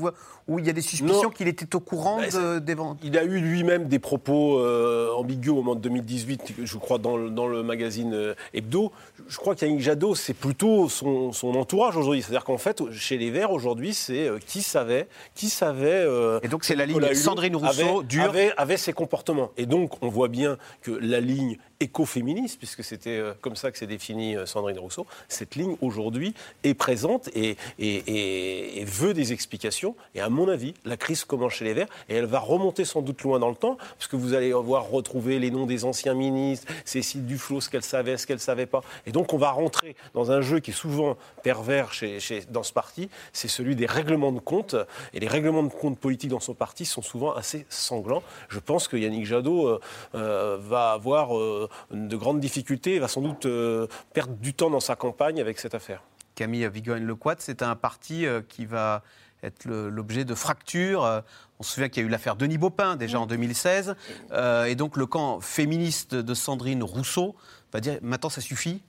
ou, il y a des suspicions qu'il était au courant de- des ventes? Il a eu lui-même des propos euh, ambigus au moment de 2018, je crois, dans le, dans le magazine euh, Hebdo. Je crois qu'Yannick Jadot, c'est plutôt son, son entourage aujourd'hui. C'est-à-dire qu'en fait, chez les Verts, aujourd'hui, c'est euh, qui savait, qui savait. Et donc, c'est la ligne Hulot Sandrine Rousseau, avait, dure. avait, avait ses comportements. Et donc, on voit bien que la ligne écoféministe, puisque c'était euh, comme ça que s'est défini euh, Sandrine Rousseau, cette ligne aujourd'hui est présente et, et, veut des explications. Et à mon avis, la crise commence chez les Verts et elle va remonter sans doute loin dans le temps, parce que vous allez voir retrouver les noms des anciens ministres, Cécile Duflot, ce qu'elle savait, ce qu'elle savait pas. Et donc on va rentrer dans un jeu qui est souvent pervers chez, chez, dans ce parti, c'est celui des règlements de compte. Et les règlements de compte politiques dans son parti sont souvent assez sanglants. Je pense que Yannick Jadot euh, euh, va avoir euh, de grandes difficultés, va sans doute euh, perdre du temps dans sa campagne avec cette affaire. Camille Vigogne-Lequat, c'est un parti euh, qui va être l'objet de fractures. Euh, On se souvient qu'il y a eu l'affaire Denis Baupin déjà en 2016. Euh, et donc le camp féministe de Sandrine Rousseau va dire maintenant ça suffit.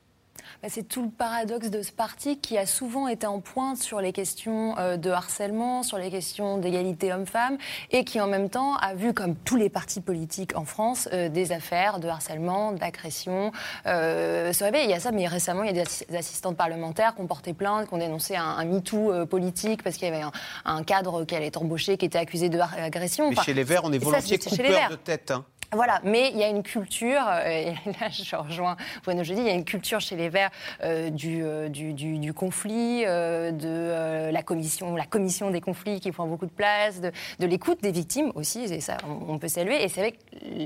Bah, C'est tout le paradoxe de ce parti qui a souvent été en pointe sur les questions euh, de harcèlement, sur les questions d'égalité homme-femme, et qui en même temps a vu, comme tous les partis politiques en France, euh, des affaires de harcèlement, d'agression. Euh, se réveiller. Il y a ça, mais récemment, il y a des assi- des assistantes parlementaires qui ont porté plainte, qui ont dénoncé un, un MeToo euh, politique parce qu'il y avait un, un cadre qui allait être embauché, qui était accusé d'agression. Mais chez les Verts, on est ça, volontiers les coupeur de tête. hein. Voilà, mais il y a une culture, euh, [LAUGHS] et là je rejoins Bruno Jeudi, il y a une culture chez les Verts euh, du, euh, du, du- conflit, de la, commission, la commission des conflits qui prend beaucoup de place, de, l'écoute des victimes aussi, et ça on, peut saluer. Et c'est vrai que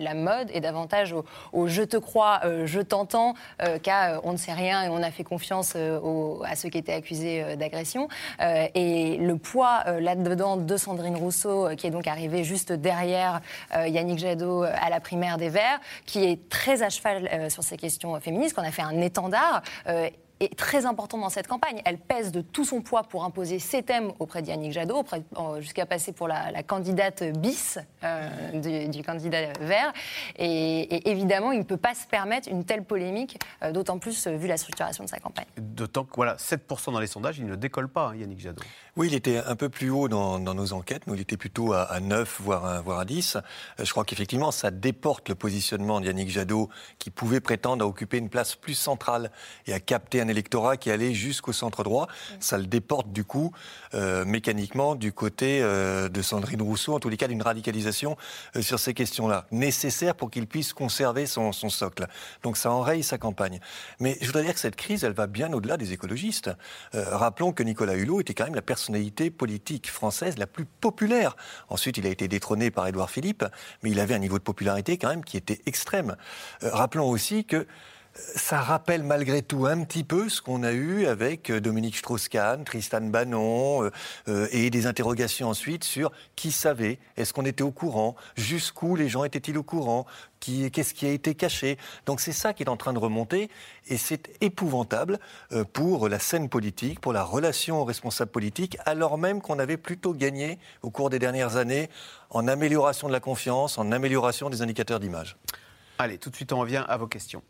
la mode est davantage au, je te crois, je t'entends, qu'à on ne sait rien et on a fait confiance à ceux qui étaient accusés d'agression. Et le poids là-dedans de Sandrine Rousseau, qui est donc arrivée juste derrière Yannick Jadot à la primaire des Verts, qui est très à cheval euh, sur ces questions euh, féministes, qu'on a fait un étendard. euh, est très important dans cette campagne. Elle pèse de tout son poids pour imposer ses thèmes auprès d'Yannick Jadot, euh, jusqu'à passer pour la, candidate bis euh, du, candidat vert. Et, évidemment, il ne peut pas se permettre une telle polémique, euh, d'autant plus euh, vu la structuration de sa campagne. D'autant que voilà, 7% dans les sondages, il ne décolle pas, hein, Yannick Jadot. Oui, il était un peu plus haut dans, dans nos enquêtes. Nous, il était plutôt à, à 9, voire à, voire à 10. Euh, Je crois qu'effectivement, ça déporte le positionnement de Yannick Jadot, qui pouvait prétendre à occuper une place plus centrale et à capter un électorat qui allait jusqu'au centre droit. Ça le déporte, du coup, euh, mécaniquement, du côté euh, de Sandrine Rousseau, en tous les cas, d'une radicalisation euh, sur ces questions-là, nécessaire pour qu'il puisse conserver son, son socle. Donc ça enraye sa campagne. Mais je voudrais dire que cette crise, elle va bien au-delà des écologistes. Rappelons que Nicolas Hulot était quand même la personnalité politique française la plus populaire. Ensuite, il a été détrôné par Édouard Philippe, mais il avait un niveau de popularité quand même qui était extrême. Euh, rappelons aussi que ça rappelle malgré tout un petit peu ce qu'on a eu avec euh, Dominique Strauss-Kahn, Tristan Bannon, euh, euh, et des interrogations ensuite sur qui savait, est-ce qu'on était au courant, jusqu'où les gens étaient-ils au courant, qu'est-ce qui a été caché. Donc c'est ça qui est en train de remonter, et c'est épouvantable pour la scène politique, pour la relation aux responsables politiques, alors même qu'on avait plutôt gagné au cours des dernières années en amélioration de la confiance, en amélioration des indicateurs d'image. Allez, tout de suite, on revient à vos questions.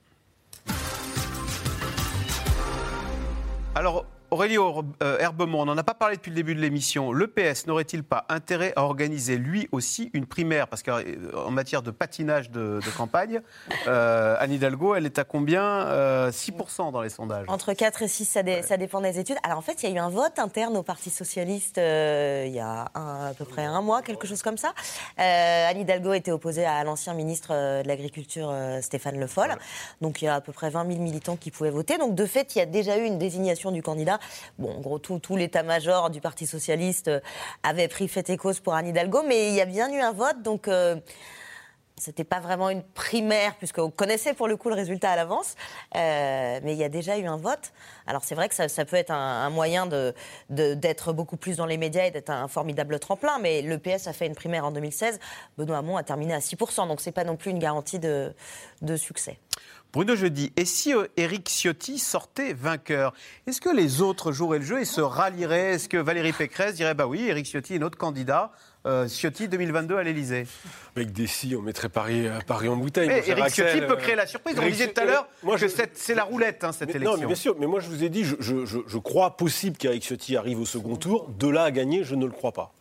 Alors, Aurélie euh, Herbemont, on n'en a pas parlé depuis le début de l'émission. Le PS n'aurait-il pas intérêt à organiser lui aussi une primaire? Parce qu'en matière de patinage de, de campagne, [LAUGHS] euh, Anne Hidalgo, elle est à combien Euh, 6% dans les sondages? Entre 4 et 6, ça, dé- ça dépend des études. Alors en fait, il y a eu un vote interne au Parti Socialiste euh, il y a un- à peu près un mois, quelque chose comme ça. Euh, Anne Hidalgo était opposée à l'ancien ministre euh, de l'Agriculture euh, Stéphane Le Foll. Donc il y a à peu près 20 000 militants qui pouvaient voter. Donc de fait, il y a déjà eu une désignation du candidat. Bon, en gros, tout, l'état-major du Parti Socialiste euh, avait pris fait et cause pour Anne Hidalgo, mais il y a bien eu un vote. Donc. euh, c'était pas vraiment une primaire, puisqu'on connaissait pour le coup le résultat à l'avance, Euh, mais il y a déjà eu un vote. Alors c'est vrai que ça, peut être un, moyen d'être beaucoup plus dans les médias et d'être un formidable tremplin, mais le PS a fait une primaire en 2016, Benoît Hamon a terminé à 6%, donc c'est pas non plus une garantie de succès. Bruno Jeudi, et si euh, Éric Ciotti sortait vainqueur, est-ce que les autres joueraient le jeu et se rallieraient Est-ce que Valérie Pécresse dirait bah oui, Éric Ciotti est notre candidat euh, Ciotti 2022 à l'Élysée? Avec des si, on mettrait Paris, euh, Paris en bouteille. Mais Axel, Ciotti peut euh, créer la surprise. On disait tout à l'heure moi, que je- c'est c'est la roulette, hein, cette Mais- élection. Non, mais bien sûr. Mais moi, je vous ai dit, je, je- crois possible qu'Éric Ciotti arrive au second tour. De là à gagner, je ne le crois pas.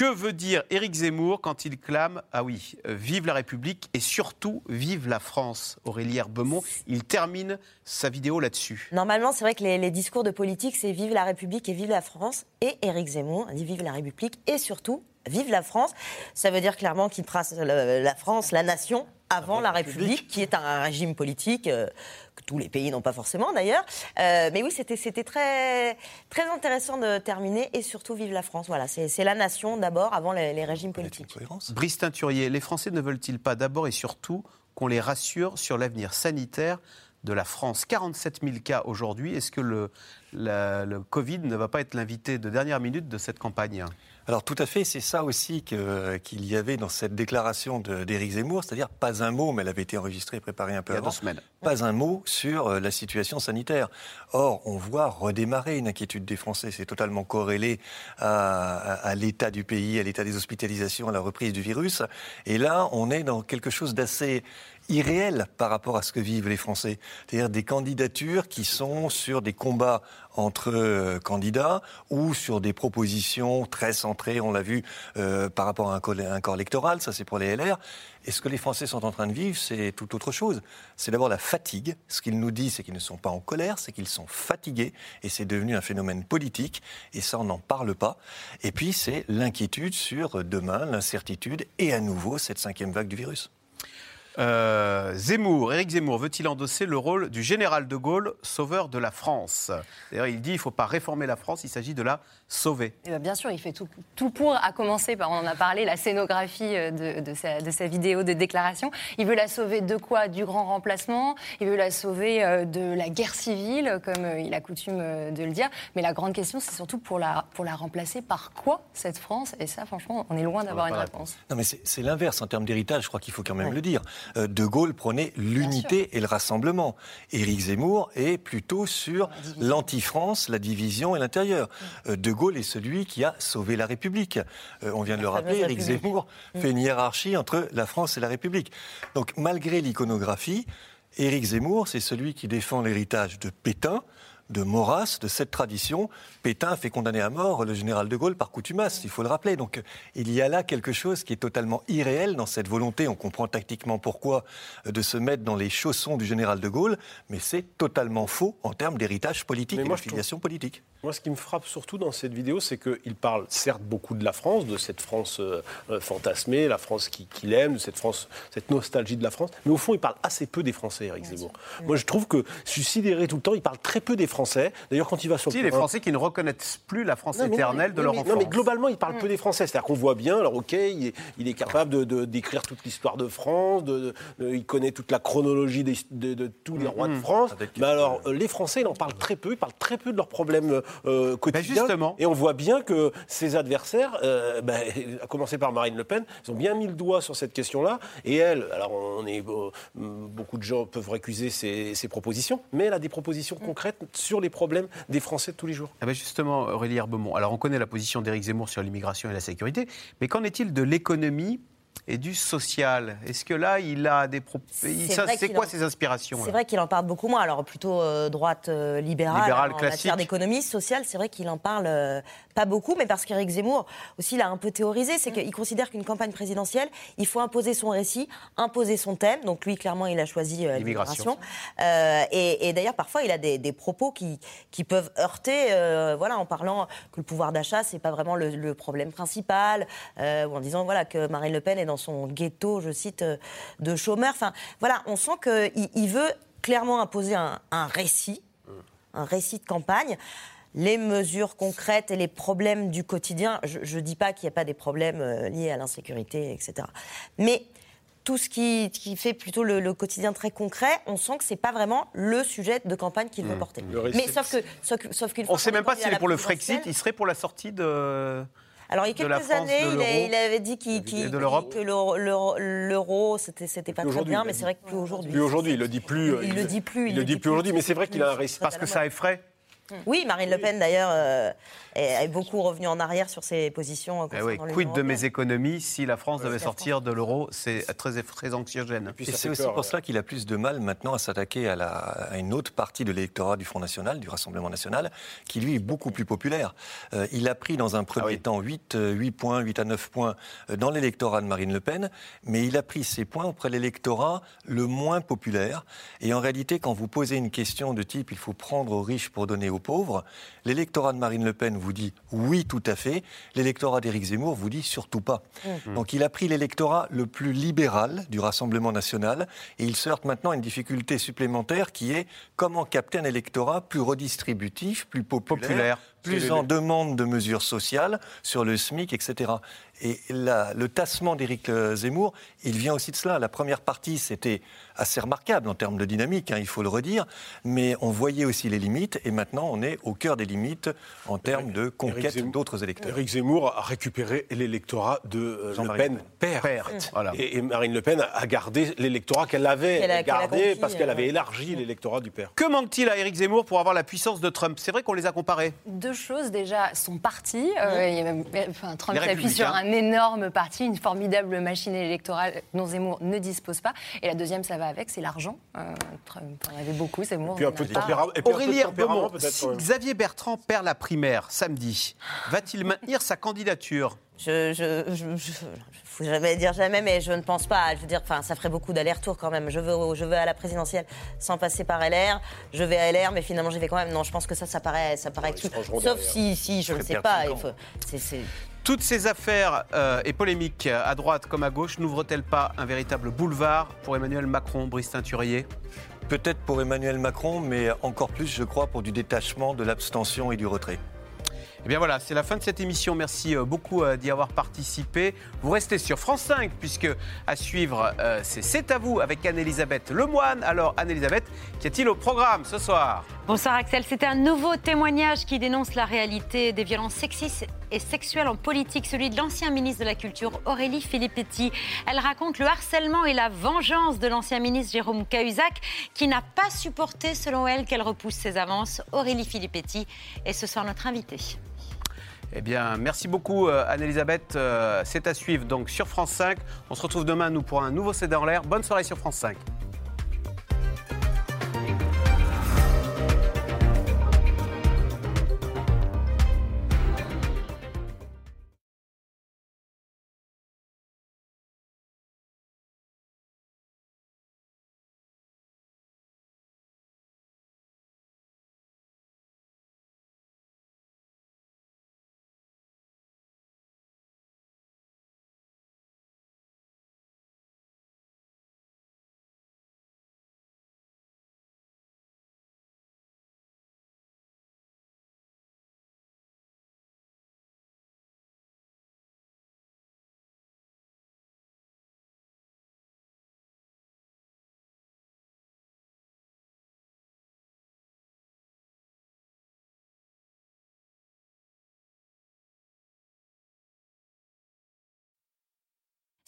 Que veut dire Éric Zemmour quand il clame Ah oui, euh, vive la République et surtout vive la France Aurélie Herbemont, il termine sa vidéo là-dessus. Normalement, c'est vrai que les, les discours de politique, c'est vive la République et vive la France. Et Éric Zemmour dit vive la République et surtout Vive la France, ça veut dire clairement qu'il trace la, la France, la nation, avant la République, qui est un régime politique euh, que tous les pays n'ont pas forcément d'ailleurs. Euh, mais oui, c'était très très intéressant de terminer et surtout vive la France. Voilà, c'est c'est la nation d'abord avant les, les régimes politiques. Brice Teinturier, les Français ne veulent-ils pas d'abord et surtout qu'on les rassure sur l'avenir sanitaire de la France? 47 000 cas aujourd'hui. Est-ce que le, la- le Covid ne va pas être l'invité de dernière minute de cette campagne? Alors tout à fait, c'est ça aussi qu'il y avait dans cette déclaration d'Éric Zemmour, c'est-à-dire pas un mot, mais elle avait été enregistrée et préparée un peu Il y a avant, deux semaines. pas un mot sur euh, la situation sanitaire. Or, on voit redémarrer une inquiétude des Français, c'est totalement corrélé à, à- à l'état du pays, à l'état des hospitalisations, à la reprise du virus. Et là, on est dans quelque chose d'assez irréel par rapport à ce que vivent les Français. C'est-à-dire des candidatures qui sont sur des combats entre euh, candidats ou sur des propositions très centrées, on l'a vu, euh, par rapport à un, un corps électoral, ça c'est pour les LR. Et ce que les Français sont en train de vivre, c'est tout autre chose. C'est d'abord la fatigue. Ce qu'ils nous disent, c'est qu'ils ne sont pas en colère, c'est qu'ils sont fatigués. Et c'est devenu un phénomène politique. Et ça, on n'en parle pas. Et puis, c'est l'inquiétude sur demain, l'incertitude et à nouveau cette cinquième vague du virus. Euh, Zemmour, Éric Zemmour, veut-il endosser le rôle du général de Gaulle, sauveur de la France? D'ailleurs, il dit qu'il ne faut pas réformer la France, il s'agit de la sauver. Eh ben, bien sûr, il fait tout, tout pour, à commencer par, on en a parlé, la scénographie euh, de, de sa, de sa vidéo de déclaration. Il veut la sauver de quoi? Du grand remplacement, il veut la sauver euh, de la guerre civile, comme euh, il a coutume de le dire. Mais la grande question, c'est surtout pour la, pour la remplacer par quoi, cette France? Et ça, franchement, on est loin d'avoir une réponse. Non, mais c'est l'inverse en termes d'héritage, je crois qu'il faut quand même le dire. De Gaulle prenait l'unité et le rassemblement. Éric Zemmour est plutôt sur l'anti-France, la division et l'intérieur. De Gaulle est celui qui a sauvé la République. Euh, On vient de le rappeler, Éric. Zemmour fait une hiérarchie entre la France et la République. Donc malgré l'iconographie, Éric Zemmour, c'est celui qui défend l'héritage de Pétain, de Maurras, de cette tradition. Pétain a fait condamner à mort le général de Gaulle par coutumasse, il faut le rappeler. Donc il y a là quelque chose qui est totalement irréel dans cette volonté, on comprend tactiquement pourquoi, euh, de se mettre dans les chaussons du général de Gaulle, mais c'est totalement faux en termes d'héritage politique Mais et je trouve- filiation politique. Moi, ce qui me frappe surtout dans cette vidéo, c'est qu'il parle certes beaucoup de la France, de cette France euh, euh, fantasmée, la France qui- qu'il aime, de cette France, cette nostalgie de la France. Mais au fond, il parle assez peu des Français, Eric Zemmour. Moi, je trouve que sidéré tout le temps. Il parle très peu des Français. D'ailleurs, quand il va sur le Si, les terrain- Français qui ne reconnaissent plus la France non, mais éternelle non, de leur mais- enfance. Non, mais globalement, il parle peu des Français. C'est-à-dire qu'on voit bien, alors ok, il est, il est capable de- de- d'écrire toute l'histoire de France, de- de- il connaît toute la chronologie des- de, de tous les rois de Mhm. France. Mais alors, euh, les Français, il en parle très peu, il parle très peu de leurs problèmes euh, quotidiens. Ben, justement. Et on voit bien que ses adversaires, euh, ben, à commencer par Marine Le Pen, ils ont bien mis le doigt sur cette question-là. Et elle, alors on est, euh, beaucoup de gens peuvent récuser ses, ses propositions, mais elle a des propositions concrètes sur les problèmes des Français de tous les jours. Ah ben justement, Aurélie Herbemont, alors on connaît la position d'Éric Zemmour sur l'immigration et la sécurité, mais qu'en est-il de l'économie et du social? Est-ce que là, il a des propos... C'est quoi en- ses inspirations C'est vrai qu'il en parle beaucoup moins. Alors plutôt euh, droite euh, libérale, Libérale en classique. matière d'économie sociale. C'est vrai qu'il en parle euh, pas beaucoup, mais parce qu'Éric Zemmour aussi l'a un peu théorisé, c'est qu'il considère qu'une campagne présidentielle, il faut imposer son récit, imposer son thème. Donc lui, clairement, il a choisi euh, L'immigration. Euh, et et d'ailleurs, parfois, il a des, des propos qui, qui peuvent heurter, euh, voilà, en parlant que le pouvoir d'achat, c'est pas vraiment le, le problème principal, euh, ou en disant voilà que Marine Le Pen est dans son ghetto, je cite, de chômeurs. Enfin, voilà, on sent qu'il il veut clairement imposer un, un récit, un récit de campagne. Les mesures concrètes et les problèmes du quotidien, je ne dis pas qu'il n'y a pas des problèmes euh, liés à l'insécurité, etc. Mais tout ce qui, qui fait plutôt le, le quotidien très concret, on sent que c'est pas vraiment le sujet de campagne qu'il veut porter. Le récit- Mais sauf que, sauf, sauf qu'une On ne sait même pas s'il est pour le Frexit, il serait pour la sortie de... Alors, il y a quelques France, années, il, a- il avait dit qu'il- qu'il- de l'Europe. que l'euro- c'était c'était pas très bien, il mais c'est vrai que plus aujourd'hui. Plus aujourd'hui, il le dit plus. Il le dit plus, Il le dit plus aujourd'hui, mais c'est vrai qu'il a un récit. Parce que ça effraie. Oui, Marine Le Pen, d'ailleurs, euh, est, est beaucoup revenue en arrière sur ses positions euh, Eh oui, quid de mes économies si la France devait sortir de l'euro C'est très, très anxiogène. Et c'est aussi pour cela qu'il a plus de mal maintenant à s'attaquer à, une autre partie de l'électorat du Front National, du Rassemblement National, qui lui est beaucoup plus populaire. Euh, il a pris dans un premier temps 8, euh, 8 points, 8 à 9 points dans l'électorat de Marine Le Pen, mais il a pris ces points auprès de l'électorat le moins populaire. Et en réalité, quand vous posez une question de type il faut prendre aux riches pour donner aux pauvres. L'électorat de Marine Le Pen vous dit oui, tout à fait. L'électorat d'Éric Zemmour vous dit surtout pas. Mmh. Donc il a pris l'électorat le plus libéral du Rassemblement national et il se heurte maintenant à une difficulté supplémentaire qui est comment capter un électorat plus redistributif, plus populaire, Populaire. Plus en demande de mesures sociales sur le SMIC, etc. Et la- le tassement d'Éric euh, Zemmour, il vient aussi de cela. La première partie, c'était assez remarquable en termes de dynamique, hein, il faut le redire, mais on voyait aussi les limites, et maintenant on est au cœur des limites en termes de conquête Zemmour- d'autres électeurs. Éric Zemmour a récupéré l'électorat de euh, Le Pen père. Perte, voilà. Et, et Marine Le Pen a gardé l'électorat qu'elle avait a- a gardé conquis, parce qu'elle euh, avait élargi l'électorat du père. Que manque-t-il à Éric Zemmour pour avoir la puissance de Trump? C'est vrai qu'on les a comparés. Deux choses déjà, son parti, euh, il y a même- enfin, Trump s'appuie sur un énorme parti, une formidable machine électorale dont Zemmour ne dispose pas. Et la deuxième, ça va avec, c'est l'argent. Euh, Trump en avait beaucoup, Zemmour. puis un n'en peu a de pas. tempérament. Et puis un peu de Aurélie tempérament, Herbemont, peut-être, si. Xavier Bertrand perd la primaire samedi, va-t-il maintenir sa candidature? Je, je, je, je- faut jamais dire jamais, mais je ne pense pas. Je veux dire, enfin, ça ferait beaucoup d'aller-retour quand même. Je veux, je veux à la présidentielle sans passer par LR. Je vais à LR, mais finalement, j'y vais quand même. Non, je pense que ça, ça paraît, ça paraît exclu. Sauf si, si, je ne sais pas. Toutes ces affaires euh, et polémiques à droite comme à gauche n'ouvrent-elles pas un véritable boulevard pour Emmanuel Macron, Brice Teinturier? Peut-être pour Emmanuel Macron, mais encore plus, je crois, pour du détachement, de l'abstention et du retrait. Eh bien voilà, c'est la fin de cette émission. Merci euh, beaucoup euh, d'y avoir participé. Vous restez sur France 5 puisque à suivre, euh, c'est C'est à vous avec Anne-Elisabeth Lemoine. Alors Anne-Elisabeth, qu'y a-t-il au programme ce soir? Bonsoir Axel, c'était un nouveau témoignage qui dénonce la réalité des violences sexistes et sexuelles en politique, celui de l'ancien ministre de la Culture Aurélie Filippetti. Elle raconte le harcèlement et la vengeance de l'ancien ministre Jérôme Cahuzac qui n'a pas supporté selon elle qu'elle repousse ses avances. Aurélie Filippetti est ce soir notre invitée. Eh bien, merci beaucoup euh, Anne-Elisabeth. Euh, c'est à suivre donc sur France 5. On se retrouve demain, nous, pour un nouveau CD en l'air. Bonne soirée sur France 5.